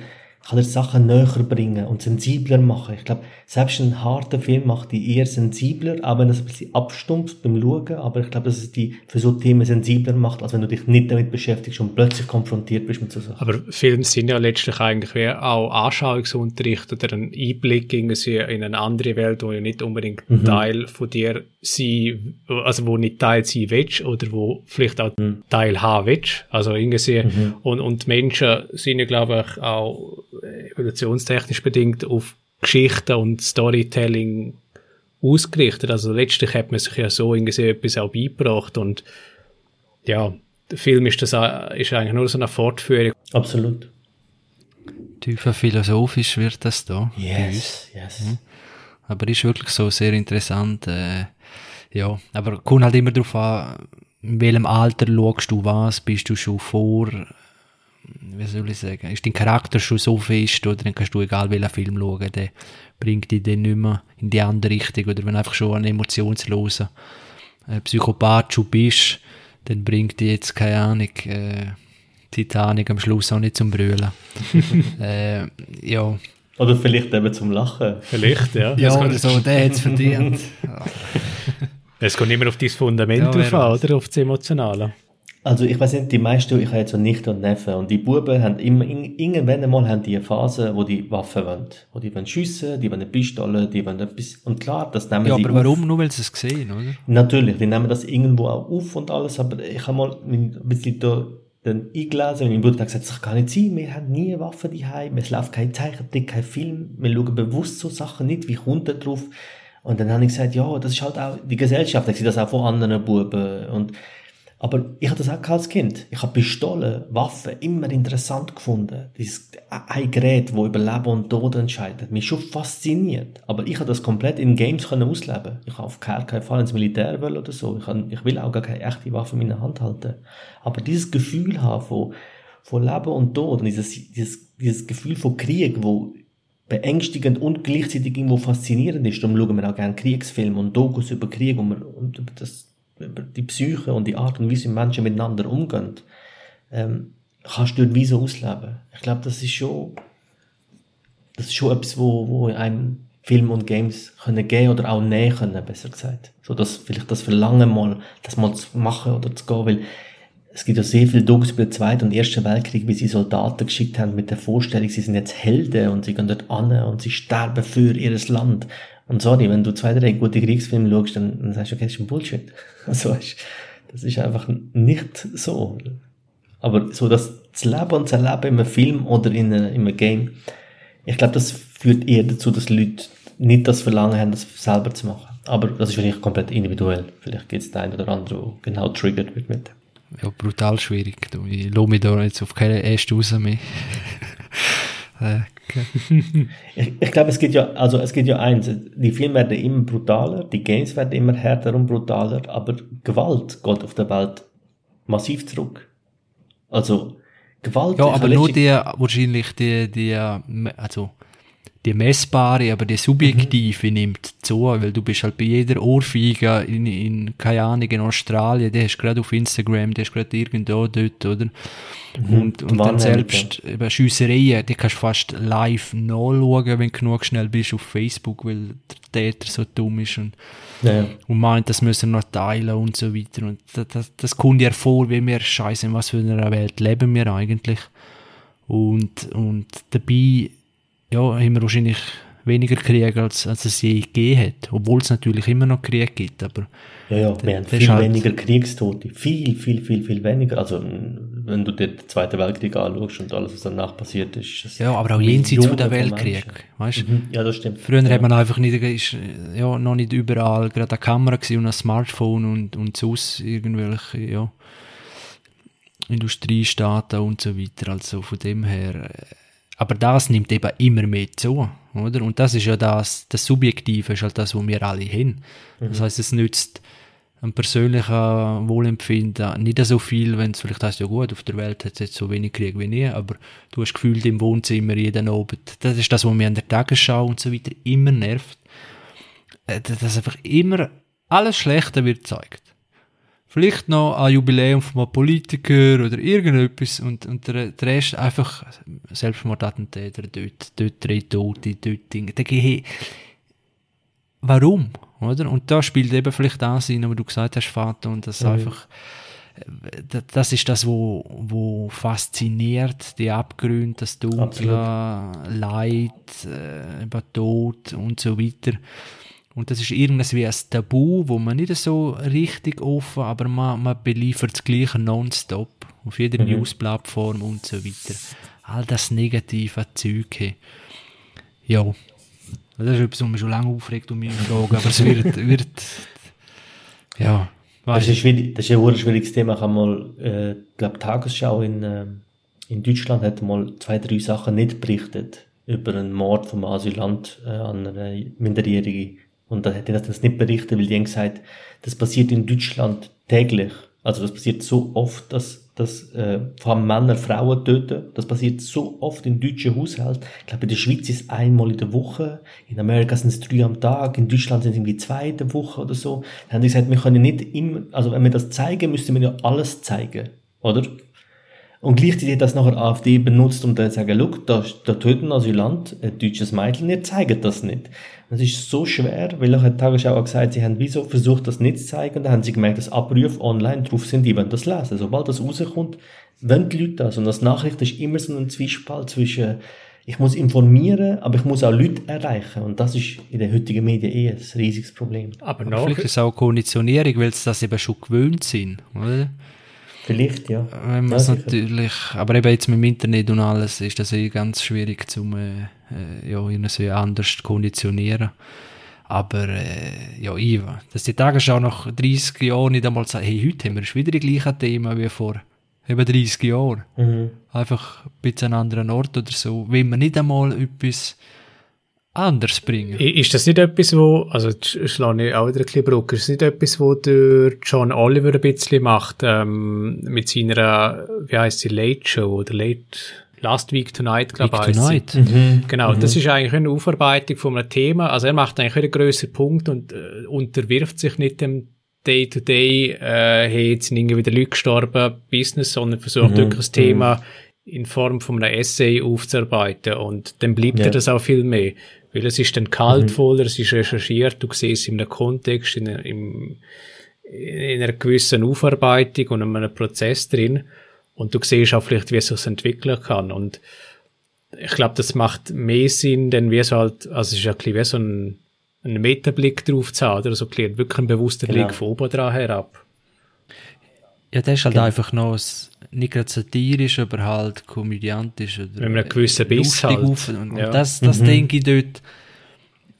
C: kann er Sachen näher bringen und sensibler machen. Ich glaube, selbst ein harter Film macht die eher sensibler, auch wenn es ein bisschen abstumpft beim Schauen, aber ich glaube, dass es die für so Themen sensibler macht, als wenn du dich nicht damit beschäftigst und plötzlich konfrontiert bist mit so Sachen.
B: Aber Filme sind ja letztlich eigentlich wie auch Anschauungsunterricht oder ein Einblick in eine andere Welt, wo ja nicht unbedingt mhm. Teil von dir sein, also wo nicht Teil sein willst oder wo vielleicht auch mhm. Teil haben willst. Also irgendwie, mhm. und, und Menschen sind ja glaube ich auch evolutionstechnisch bedingt auf Geschichten und Storytelling ausgerichtet. Also letztlich hat man sich ja so irgendwie etwas auch beigebracht und ja, der Film ist das ist eigentlich nur so eine Fortführung.
C: Absolut.
A: Tiefer philosophisch wird das da.
C: Yes, yes. Mhm.
A: Aber ist wirklich so sehr interessant. Äh, ja, aber kommt halt immer darauf an, in welchem Alter schaust du was, bist du schon vor wie soll ich sagen, ist dein Charakter schon so fest, oder dann kannst du egal welchen Film schauen, der bringt dich dann nicht mehr in die andere Richtung, oder wenn du einfach schon ein emotionsloser äh, Psychopath schon bist, dann bringt dich jetzt, keine Ahnung, äh, Titanic am Schluss auch nicht zum Brüllen. äh, ja.
C: Oder vielleicht eben zum Lachen.
B: Vielleicht, ja.
A: ja, oder so, der hat es verdient.
B: Es kommt immer auf dein Fundament ja, drauf oder auf das Emotionale.
C: Also ich weiß nicht, die meisten, ich habe jetzt so Nichten und Neffen und die Buben haben immer, irgendwann einmal haben die eine Phase, wo die Waffen wollen. Wo die wollen schiessen, die wollen eine Pistole, die wollen etwas, und klar, das nehmen
A: ja,
C: sie
A: aber warum? Nur weil sie es sehen, oder?
C: Natürlich, die nehmen das irgendwo auch auf und alles, aber ich habe mal ein bisschen da dann eingelesen und mein Bruder hat gesagt, das kann nicht sein, wir haben nie Waffen daheim, es läuft kein Zeichentrick, kein Film, wir schauen bewusst so Sachen nicht, wie kommt er drauf? Und dann habe ich gesagt, ja, das ist halt auch, die Gesellschaft, ich sehe das auch von anderen Buben und aber ich hatte das auch als Kind. Ich habe Pistolen, Waffen immer interessant gefunden. Dieses ein Gerät, wo über Leben und Tod entscheidet. Mich schon fasziniert. Aber ich habe das komplett in Games können ausleben. Ich habe auf keinen Fall ins Militär will oder so. Ich, kann, ich will auch gar keine echte Waffe in meiner Hand halten. Aber dieses Gefühl haben von, von Leben und Tod und dieses, dieses, dieses Gefühl von Krieg, wo beängstigend und gleichzeitig irgendwo faszinierend ist. Darum schauen wir auch gerne Kriegsfilme und Dokus über Krieg und, und über das über die Psyche und die Art und Weise, wie Menschen miteinander umgehen, ähm, kannst du dort wie so ausleben. Ich glaube, das ist schon, das ist schon etwas, wo, wo einem Film und Games können gehen oder auch nehmen können, besser gesagt. So, dass vielleicht das Verlangen mal, das mal zu machen oder zu gehen, weil es gibt ja sehr viel Dokus über den Zweiten und Ersten Weltkrieg, wie sie Soldaten geschickt haben mit der Vorstellung, sie sind jetzt Helden und sie gehen dort an und sie sterben für ihr Land. Und sorry, wenn du zwei, drei gute Kriegsfilme schaust, dann, dann sagst du, okay, das ist ein Bullshit. Also, das ist einfach nicht so. Aber so das zu leben und zu erleben in einem Film oder in einem Game, ich glaube, das führt eher dazu, dass Leute nicht das Verlangen haben, das selber zu machen. Aber das ist vielleicht komplett individuell. Vielleicht gibt es den einen oder anderen, der genau triggert wird mit dem.
A: Ja, brutal schwierig. Ich lasse mich da jetzt auf keine erste raus mehr.
C: Äh, ich, ich glaube, es geht ja, also es geht ja eins, die Filme werden immer brutaler, die Games werden immer härter und brutaler, aber Gewalt geht auf der Welt massiv zurück. Also, Gewalt.
A: Ja, aber nur die, wahrscheinlich die, die, also, die messbare, aber die subjektive mhm. nimmt zu, weil du bist halt bei jeder Ohrfeige in, in keine Ahnung, in Australien, die hast gerade auf Instagram, die hast gerade irgendwo dort, oder? Mhm. Und, und dann selbst ja. eben Schiessereien, die kannst du fast live nachschauen, wenn du genug schnell bist auf Facebook, weil der Täter so dumm ist und, ja. und meint, das müssen wir noch teilen und so weiter. Und das, das, das kommt ja vor, wie wir scheiße, in was für einer Welt leben wir eigentlich. Und, und dabei ja, haben wir wahrscheinlich weniger Krieg, als, als es je gegeben hat. Obwohl es natürlich immer noch Krieg gibt, aber...
C: Ja, ja, wir haben viel halt weniger Kriegstote. Viel, viel, viel, viel weniger. Also, wenn du dir den Zweiten Weltkrieg anschaust und alles, was danach passiert ist...
A: Ja, aber auch jenseits von der Weltkrieg, weißt
C: mhm. Ja, das stimmt.
A: Früher
C: ja.
A: hat man einfach nicht, ist, ja, noch nicht überall gerade eine Kamera und ein Smartphone und, und sonst irgendwelche, ja... Industriestaaten und so weiter. Also von dem her äh, aber das nimmt eben immer mehr zu, oder? Und das ist ja das, das Subjektive ist halt das, was wir alle. Das mhm. heißt, es nützt ein persönlicher Wohlempfinden nicht so viel, wenn es vielleicht heißt, ja gut, auf der Welt hat es jetzt so wenig Krieg wie nie, aber du hast gefühlt im Wohnzimmer jeden Abend. Das ist das, was mir an der Tagesschau und so weiter immer nervt. Äh, dass einfach immer alles Schlechte wird gezeigt. Vielleicht noch ein Jubiläum von einem Politiker oder irgendetwas und, und der, der Rest einfach Selbstmordattentäter, dort, dort drei Tote, dort Dinge. Da gehe Warum? Oder? Und da spielt eben vielleicht das rein, was du gesagt hast, Vater, und das mhm. einfach, äh, das ist das, wo, wo fasziniert, die Abgründe, das Dunkle, Leid, äh, über Tod und so weiter. Und das ist irgendwas wie ein Tabu, wo man nicht so richtig offen, aber man, man beliefert das Gleiche nonstop. Auf jeder mhm. News-Plattform und so weiter. All das negative Zeug. Ja. Das ist etwas, was mich schon lange aufregt und mich fragt, aber es wird, wird ja.
C: Das ist, schwierig, das ist ein schwieriges Thema. Ich habe mal, äh, glaube Tagesschau in, äh, in Deutschland hat mal zwei, drei Sachen nicht berichtet über einen Mord vom Asylant äh, an einer Minderjährigen und dann hätte ich das nicht berichtet, weil die haben gesagt, das passiert in Deutschland täglich. Also das passiert so oft, dass, dass äh, vor allem Männer Frauen töten. Das passiert so oft in deutschen Haushalten. Ich glaube, in der Schweiz ist es einmal in der Woche. In Amerika sind es drei am Tag. In Deutschland sind es irgendwie zwei in der Woche oder so. Dann haben die gesagt, wir können nicht immer, also wenn wir das zeigen, müssten wir ja alles zeigen. Oder? Und gleichzeitig hat das nachher AfD benutzt, um dann zu sagen, look, da, da töten Asylant ein deutsches Mädchen, ihr zeigt das nicht. Das ist so schwer, weil auch hat Tagesschau auch gesagt, sie haben wieso versucht, das nicht zu zeigen, dann haben sie gemerkt, dass Abrufe online drauf sind, die wollen das lesen. Sobald das rauskommt, wollen die Leute das. Und das Nachricht ist immer so ein Zwiespalt zwischen, ich muss informieren, aber ich muss auch Leute erreichen. Und das ist in den heutigen Medien eh ein riesiges Problem.
A: Aber, aber vielleicht ist es auch Konditionierung, weil sie das eben schon gewöhnt sind, oder?
C: Vielleicht, ja.
A: Wenn man ja, natürlich, aber eben jetzt mit dem Internet und alles ist das eh ganz schwierig zum, äh, äh ja, irgendwie anders zu konditionieren. Aber, äh, ja, ich, dass die Tagesschau nach 30 Jahren nicht einmal sagen, hey, heute haben wir wieder die gleichen Themen wie vor eben 30 Jahren. Mhm. Einfach ein bisschen an anderen Ort oder so. Wenn man nicht einmal etwas anders bringen.
B: Ist das nicht etwas, wo, also schlage ich auch wieder ein bisschen Brücke, ist das nicht etwas, wo der John Oliver ein bisschen macht, ähm, mit seiner, wie heißt sie, Late Show oder Late, Last Week Tonight, glaube ich. Tonight. Mhm. Genau, mhm. das ist eigentlich eine Aufarbeitung von einem Thema, also er macht eigentlich einen grösseren Punkt und äh, unterwirft sich nicht dem Day-to-Day, -Day, äh, hey, jetzt sind irgendwie wieder Leute gestorben, Business, sondern versucht mhm. wirklich das Thema mhm. in Form von einem Essay aufzuarbeiten und dann bleibt ja. er das auch viel mehr. Weil es ist dann kaltvoller, mhm. es ist recherchiert, du siehst es in einem Kontext, in, einer, in einer gewissen Aufarbeitung und in einem Prozess drin. Und du siehst auch vielleicht, wie es sich entwickeln kann. Und ich glaube, das macht mehr Sinn, denn wie es halt, also es ist ja ein bisschen wie so ein einen Metablick drauf zu haben, oder so also wirklich einen bewussten genau. Blick von oben dran herab.
A: Ja, das ist halt genau. einfach noch nicht gerade satirisch, aber halt komödiantisch oder
B: Wenn man einen gewissen Biss halt.
A: Und ja. das, das mhm. denke ich dort,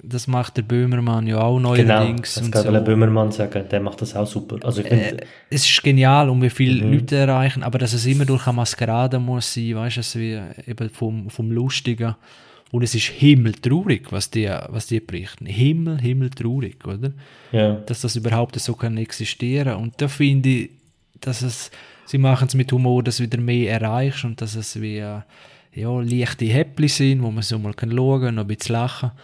A: das macht der Böhmermann ja auch neuerdings.
C: Genau, das kann so. Böhmermann sagen, der macht das auch super. Also ich
A: äh, es ist genial, um wie viele mhm. Leute erreichen, aber dass es immer durch eine Maskerade muss sein, weißt du, wie eben vom, vom Lustigen. Und es ist himmeltraurig, was die, was die berichten. Himmel, himmeltraurig, oder?
C: Ja.
A: Dass das überhaupt so kann existieren. Und da finde ich, dass es, sie machen es mit Humor, dass du wieder mehr erreichst und dass es wie, ja, leichte Häppchen sind, wo man so mal kann schauen, noch ein bisschen lachen kann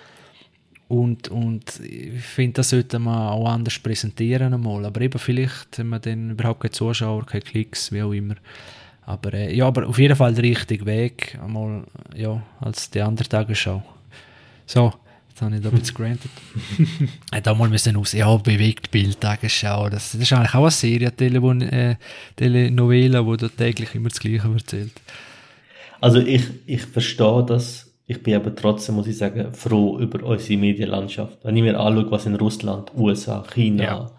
A: und, und ich finde, das sollte man auch anders präsentieren einmal. Aber eben vielleicht haben wir dann überhaupt keine Zuschauer, keine Klicks, wie auch immer. Aber äh, ja, aber auf jeden Fall der richtige Weg, einmal, ja, als die andere Tagesschau. So, jetzt habe ich da ein bisschen granted. da mal müssen aus, ja, bewegt Bild, Tagesschau. Das, das ist eigentlich auch eine Serie, Tele, äh, Telenovela, wo da täglich immer das Gleiche erzählt.
C: Also ich, ich verstehe das ich bin aber trotzdem, muss ich sagen, froh über unsere Medienlandschaft. Wenn ich mir anschaue, was in Russland, USA, China ja.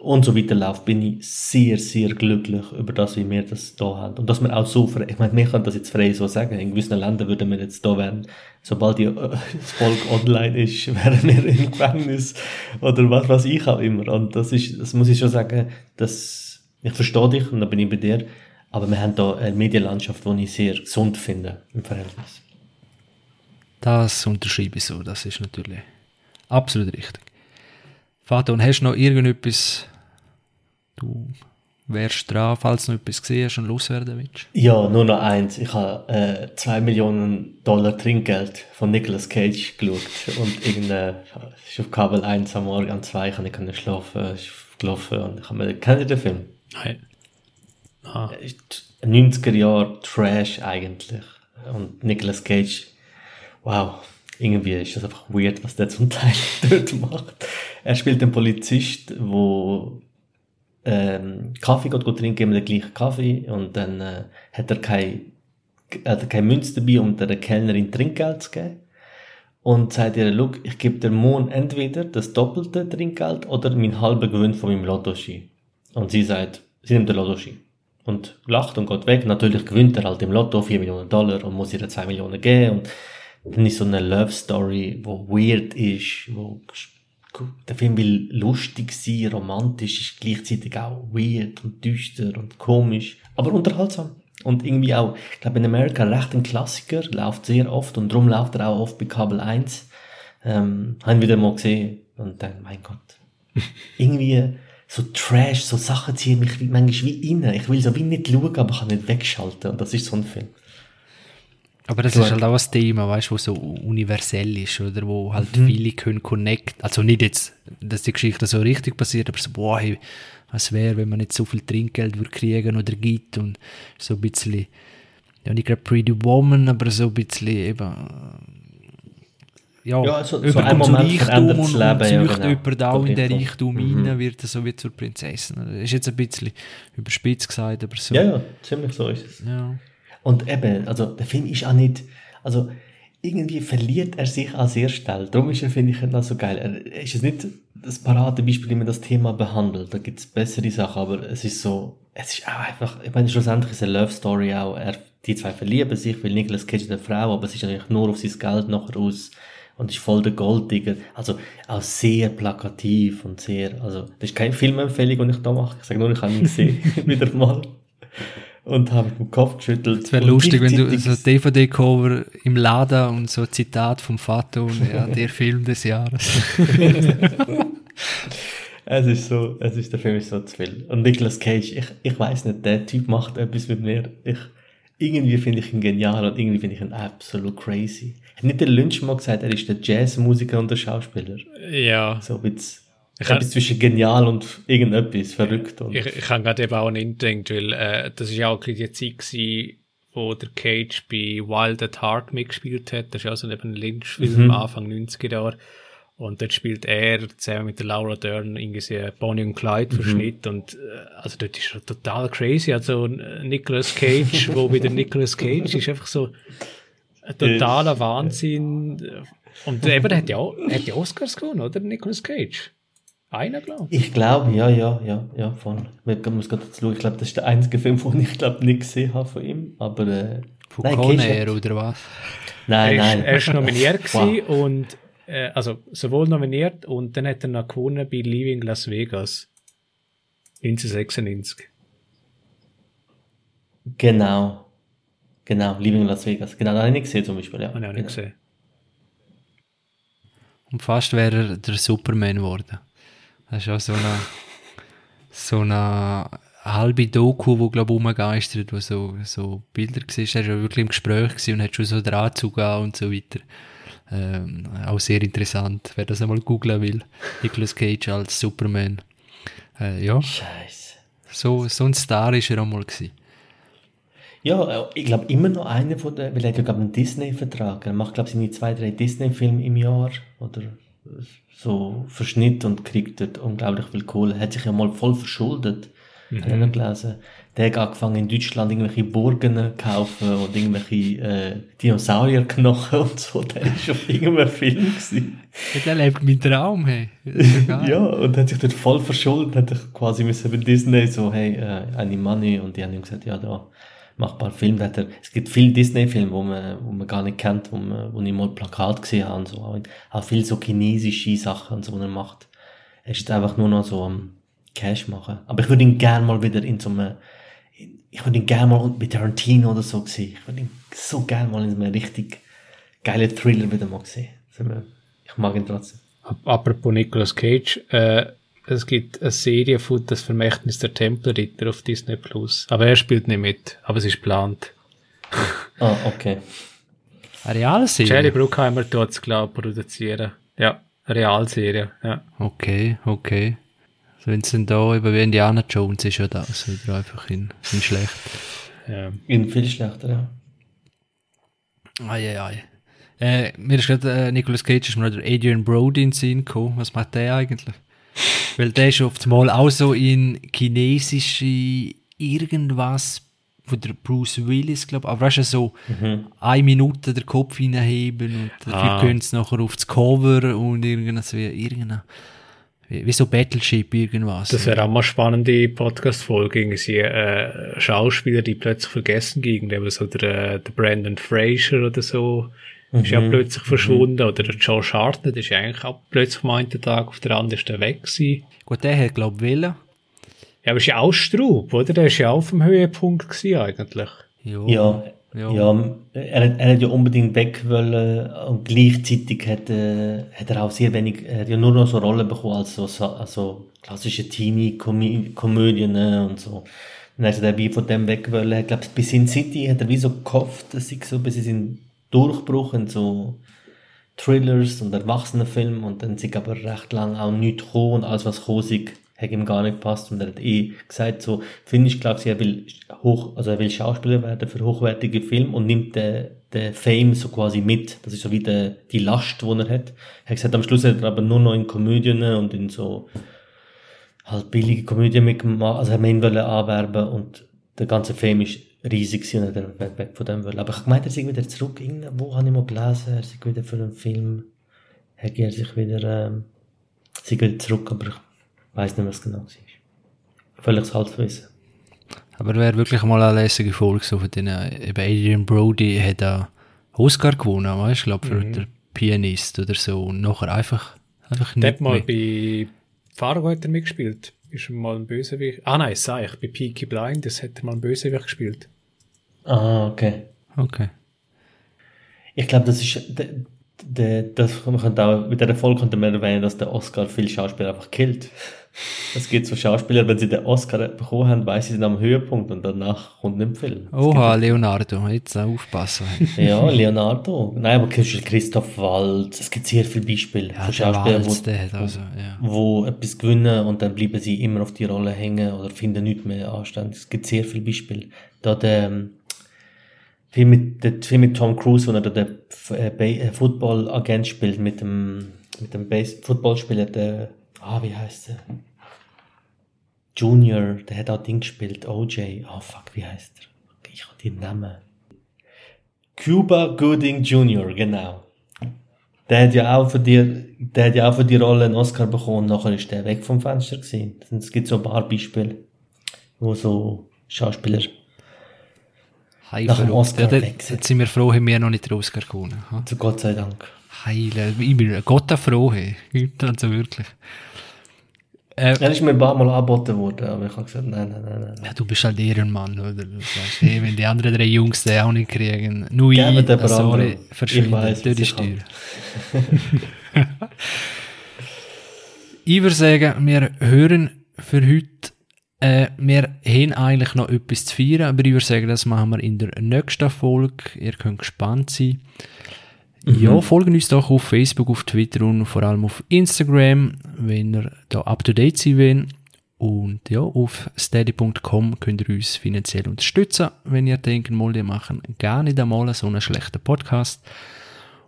C: Und so weiter läuft, bin ich sehr, sehr glücklich über das, wie wir das da haben. Und dass wir auch so frei, ich meine, wir können das jetzt frei so sagen, in gewissen Ländern würden wir jetzt da werden, sobald die, äh, das Volk online ist, wären wir im Gefängnis oder was weiß ich auch immer. Und das ist, das muss ich schon sagen, dass, ich verstehe dich und da bin ich bei dir, aber wir haben da eine Medienlandschaft, die ich sehr gesund finde im Verhältnis.
A: Das unterschreibe ich so, das ist natürlich absolut richtig. Vater, und hast du noch irgendetwas, du wärst dran, falls du noch etwas gesehen hast und loswerden willst?
C: Ja, nur noch eins. Ich habe äh, 2 Millionen Dollar Trinkgeld von Nicolas Cage geschaut und irgendeine, ist auf Kabel 1 am Morgen, an 2 kann ich nicht schlafen, ist gelaufen und ich habe mir, kennt ihr den Film?
B: Nein.
C: Ah. 90er Jahre Trash eigentlich und Nicolas Cage wow, irgendwie ist das einfach weird, was der zum Teil dort macht. Er spielt einen Polizist, wo ähm, Kaffee geht, geht trinken, immer den gleichen Kaffee und dann äh, hat er keine hat er keine Münze dabei, um der Kellnerin Trinkgeld zu geben. Und sagt ihr, look, ich gebe dir morgen entweder das doppelte Trinkgeld oder mein halber Gewinn von meinem Lottoschein. Und sie sagt, sie nimmt den Lottoschein. Und lacht und geht weg. Natürlich gewinnt er halt im Lotto 4 Millionen Dollar und muss ihr 2 Millionen geben. Und nicht so eine Love Story, wo weird ist, wo der Film will lustig sein, romantisch, ist gleichzeitig auch weird und düster und komisch, aber unterhaltsam. Und irgendwie auch, ich glaube in Amerika recht ein Klassiker, läuft sehr oft und darum läuft er auch oft bei Kabel 1. Ähm, haben wieder mal gesehen und dann, mein Gott, irgendwie so Trash, so Sachen ziehen mich manchmal wie innen. Ich will so wie nicht schauen, aber kann nicht wegschalten und das ist so ein Film.
A: Aber das Gut. ist halt auch ein Thema, weißt du, wo so universell ist, oder wo halt mhm. viele können connect. Also nicht jetzt, dass die Geschichte so richtig passiert, aber so, boah, hey, was wäre, wenn man nicht so viel Trinkgeld würde kriegen oder gibt und so ein bisschen, ja nicht gerade Pretty Woman, aber so ein bisschen eben, ja, ja so, so ein Moment Reichtum und, und Leben, und ja, genau. jemand auch in den Reichtum mhm. rein, wird so wie zur Prinzessin. Das ist jetzt ein bisschen überspitzt gesagt, aber so.
C: Ja, ja, ziemlich so ist es.
A: Ja.
C: Und eben, also der Film ist auch nicht, also irgendwie verliert er sich auch sehr schnell. Darum ist er, finde ich, das so geil. Er ist es nicht das Paradebeispiel, wie man das Thema behandelt. Da gibt es bessere Sachen, aber es ist so, es ist auch einfach, ich meine, schlussendlich ist eine Love Story auch. Er, die zwei verlieben sich, weil Nicolas Cage ist eine Frau, aber es ist natürlich nur auf sein Geld nachher aus und ist voll der Golddigger. Also auch sehr plakativ und sehr, also das ist keine Filmempfehlung, die ich da mache. Ich sage nur, ich habe ihn gesehen, wieder mal und habe mit dem Kopf geschüttelt.
A: Es wäre lustig, wenn du so DVD-Cover im Laden und so Zitat vom Vater und ja, der Film des Jahres.
C: es ist so, es ist der Film ist so zu viel. Und Nicolas Cage, ich, ich weiß nicht, der Typ macht etwas mit mir. Ich, irgendwie finde ich ihn genial und irgendwie finde ich ihn absolut crazy. Hat nicht der Lynch mal gesagt, er ist der Jazzmusiker und der Schauspieler?
B: Ja.
C: So ein bisschen ich Etwas zwischen genial und irgendetwas verrückt. Und
B: ich ich habe gerade eben auch nicht gedacht, weil äh, das ist ja auch die Zeit gewesen, wo der Cage bei Wild at Heart mitgespielt hat. Das ist ja so ein Lynch-Film mhm. Anfang 90er Jahre. Und dort spielt er zusammen mit der Laura Dern irgendwie Bonnie und Clyde mhm. Verschnitt. Und äh, also dort ist er total crazy. Also Nicolas Cage, wo wieder Nicolas Cage ist einfach so ein totaler Wahnsinn. Und eben, der hat ja auch, hat ja Oscars gewonnen, oder? Nicolas Cage. Einer, glaube
C: ich. Ich glaube, ja, ja, ja, ja, von. Ich muss gerade schauen. Ich glaube, das ist der einzige Film, den ich glaube nicht gesehen habe von ihm. Aber äh,
A: von nein, Conair oder was?
C: Nein,
B: er
C: nein.
B: Ist, er ist nominiert wow. und äh, also sowohl nominiert und dann hat er noch gewonnen bei Leaving Las Vegas 1996.
C: Genau. Genau, Leaving Las Vegas. Genau, da habe ich nicht gesehen zum Beispiel. Ja.
B: Habe ich auch nicht genau. gesehen.
A: Und fast wäre er der Superman geworden. Das ist auch so eine, so eine halbe Doku, wo glaube ich umgeistert, wo so, so Bilder gesehen Er war ja wirklich im Gespräch und hat schon so den Anzug an und so weiter. Ähm, auch sehr interessant, wer das einmal googlen will. Nicolas Cage als Superman. Äh, ja.
C: Scheiße.
A: So, so ein Star ist er auch mal gewesen.
C: Ja, äh, ich glaube immer noch einer von den, weil er hat ja glaube einen Disney-Vertrag. Er macht glaube ich seine zwei, drei Disney-Filme im Jahr oder so Verschnitt und kriegt dort unglaublich viel Kohle. Er hat sich ja mal voll verschuldet. Mhm. Habe ich noch gelesen. Der hat angefangen in Deutschland irgendwelche Burgen zu kaufen und irgendwelche äh, Dinosaurierknochen und so. Der war schon auf irgendeinem Film. Gewesen.
A: Ja, der lebt mit Traum, hey.
C: ja, und hat sich dort voll verschuldet. Hat quasi müssen bei Disney so, hey, äh, any money? Und die haben ihm gesagt, ja, da mach mal Film. Er, es gibt viele Disney-Filme, wo man, wo man gar nicht kennt, wo, man, wo ich mal Plakat gesehen habe und so. Auch, auch viel so chinesische Sachen, so, die er macht. Er ist einfach nur noch so am Cash machen. Aber ich würde ihn gerne mal wieder in so einem, ich würde ihn gerne mal mit Tarantino oder so sehen. Ich würde ihn so gerne mal in so einem richtig geilen Thriller wieder mal sehen. Ich mag ihn trotzdem.
B: Apropos Nicolas Cage, äh, es gibt eine Serie von Das Vermächtnis der Tempelritter auf Disney Plus. Aber er spielt nicht mit, aber es ist geplant.
C: ah, okay.
A: Eine Realserie?
B: Jerry Bruckheimer tut es, glaube ich, produzieren. Ja, eine Realserie, ja.
A: Okay, okay. Also wenn es dann da über wie Indiana Jones ist, ja das wieder einfach in, in schlecht.
C: Ja. In viel schlechter, ja.
A: Eieiei. Ei, ei. Äh, mir ist gerade äh, Nicolas Cage ist mir der Adrian Brody in den Sinn gekommen. Was macht der eigentlich? Weil der ist oft mal auch so in chinesische irgendwas, wo der Bruce Willis, glaube ich, aber weißt du, so mhm. eine Minute den Kopf hineinheben und ah. können sie nachher aufs Cover und irgendwas wie, irgendein, wie, wie so Battleship irgendwas.
B: Das wäre auch mal spannende Podcast-Folge, irgendwie äh, Schauspieler, die plötzlich vergessen gingen, eben so der, äh, der Brandon Fraser oder so, Mhm. Ist ja mhm. plötzlich verschwunden. Mhm. Oder der Josh Hartnett ist ja eigentlich auch plötzlich vom einen Tag auf den anderen weg gewesen.
A: Gut, der hat, glaube ich, Willen.
B: Ja, aber ist ja auch Straub, oder? Der ist ja auch auf dem Höhepunkt gewesen, eigentlich.
C: Jo. Ja. Ja, ja er, er hat ja unbedingt weg wollen und gleichzeitig hat, äh, hat er auch sehr wenig, er hat ja nur noch so Rollen bekommen als so, also klassische Teenie-Komödien ne, und so. Dann hat er wie von dem weg wollen. Ich glaube, bis in City hat er wie so gehofft, dass ich so bis in Durchbruch in so Thrillers und Erwachsenenfilmen und dann sind aber recht lang auch nichts gekommen und alles, was gekommen ist, hat ihm gar nicht gepasst und er hat eh gesagt, so, finde ich, glaube er will hoch, also er will Schauspieler werden für hochwertige Filme und nimmt den, den Fame so quasi mit. Das ist so wie der, die Last, die er hat. Er hat gesagt, am Schluss hat er aber nur noch in Komödien und in so, halt billige Komödien mitgemacht, also er ihn anwerben und der ganze Fame ist riesig gewesen und er weg von dem will. Aber ich meinte, er sei wieder zurück, irgendwo habe ich mal gelesen, er sei wieder für einen Film, hat er sich wieder, ähm, sei wieder zurück, aber ich weiss nicht, was genau war. Völlig Halbwissen.
A: Aber wäre wirklich mal eine lässige Folge so von denen, eben Adrian Brody hat einen Oscar gewonnen, weißt du, ich glaube, für mhm. den Pianist oder so und nachher einfach, einfach
B: nicht Der hat mal bei Fargo hat er mitgespielt ist mal ein Bösewicht. Ah nein, sag ich, bei Peaky Blind, das hätte mal ein Bösewicht gespielt.
C: Ah, okay.
A: Okay.
C: Ich glaube, das ist, de, de, das, man könnte auch, mit der Folge könnte man erwähnen, dass der Oscar viele Schauspieler einfach killt. Es gibt so Schauspieler, wenn sie den Oscar bekommen haben, weiß sie sind am Höhepunkt und danach kommt nicht viel.
A: Oha, Leonardo, jetzt aufpassen.
C: ja, Leonardo. Nein, aber Christoph Waltz, es gibt sehr viele Beispiele
A: ja, von Schauspielern, wo, also, ja.
C: wo etwas gewinnen und dann bleiben sie immer auf die Rolle hängen oder finden nichts mehr anständig. Es gibt sehr viele Beispiele. Da der, viel mit, der, viel mit Tom Cruise, wo er da den äh, äh, Football-Agent spielt, mit dem, mit dem Footballspieler, der, ah, wie heißt der? Junior, der hat auch Ding gespielt, OJ, oh fuck, wie heißt er? Ich habe den Namen. Cuba Gooding Jr., genau. Der hat ja auch für die, der hat ja auch für die Rolle einen Oscar bekommen, nachher ist der weg vom Fenster gewesen. Es gibt so ein paar Beispiele, wo so Schauspieler
A: Verrückt.
C: Oscar
A: ja, sind wir froh, haben wir noch nicht den Oscar gewonnen. ha?
C: zu Gott sei Dank.
A: Heile, ich bin Gott froh, hey. Also wirklich. Äh,
C: Er ist mir ein paar Mal angeboten worden, aber ich habe gesagt, nein, nein, nein, nein.
A: ja, du bist halt Ehrenmann, oder? Du sagst, hey, wenn die anderen drei Jungs den auch nicht kriegen, nur ich, äh, sorry.
C: Ich
A: verschwinde,
C: weiss,
A: durch die
C: was ich
A: Steuer. ich würde sagen, wir hören für heute, äh, wir haben eigentlich noch etwas zu feiern, aber ich würde sagen, das machen wir in der nächsten Folge. Ihr könnt gespannt sein. Ja, folgen uns doch auf Facebook, auf Twitter und vor allem auf Instagram, wenn ihr da up to date sein wollt. Und ja, auf steady.com könnt ihr uns finanziell unterstützen, wenn ihr denkt, mal, die machen gar nicht einmal so einen schlechten Podcast.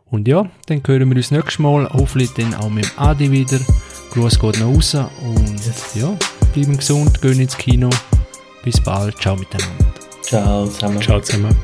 A: Und ja, dann hören wir uns nächstes Mal, hoffentlich dann auch mit dem Adi wieder. Gruß geht nach raus und ja, bleiben gesund, gehen ins Kino. Bis bald, ciao miteinander.
C: Ciao zusammen.
B: Ciao zusammen.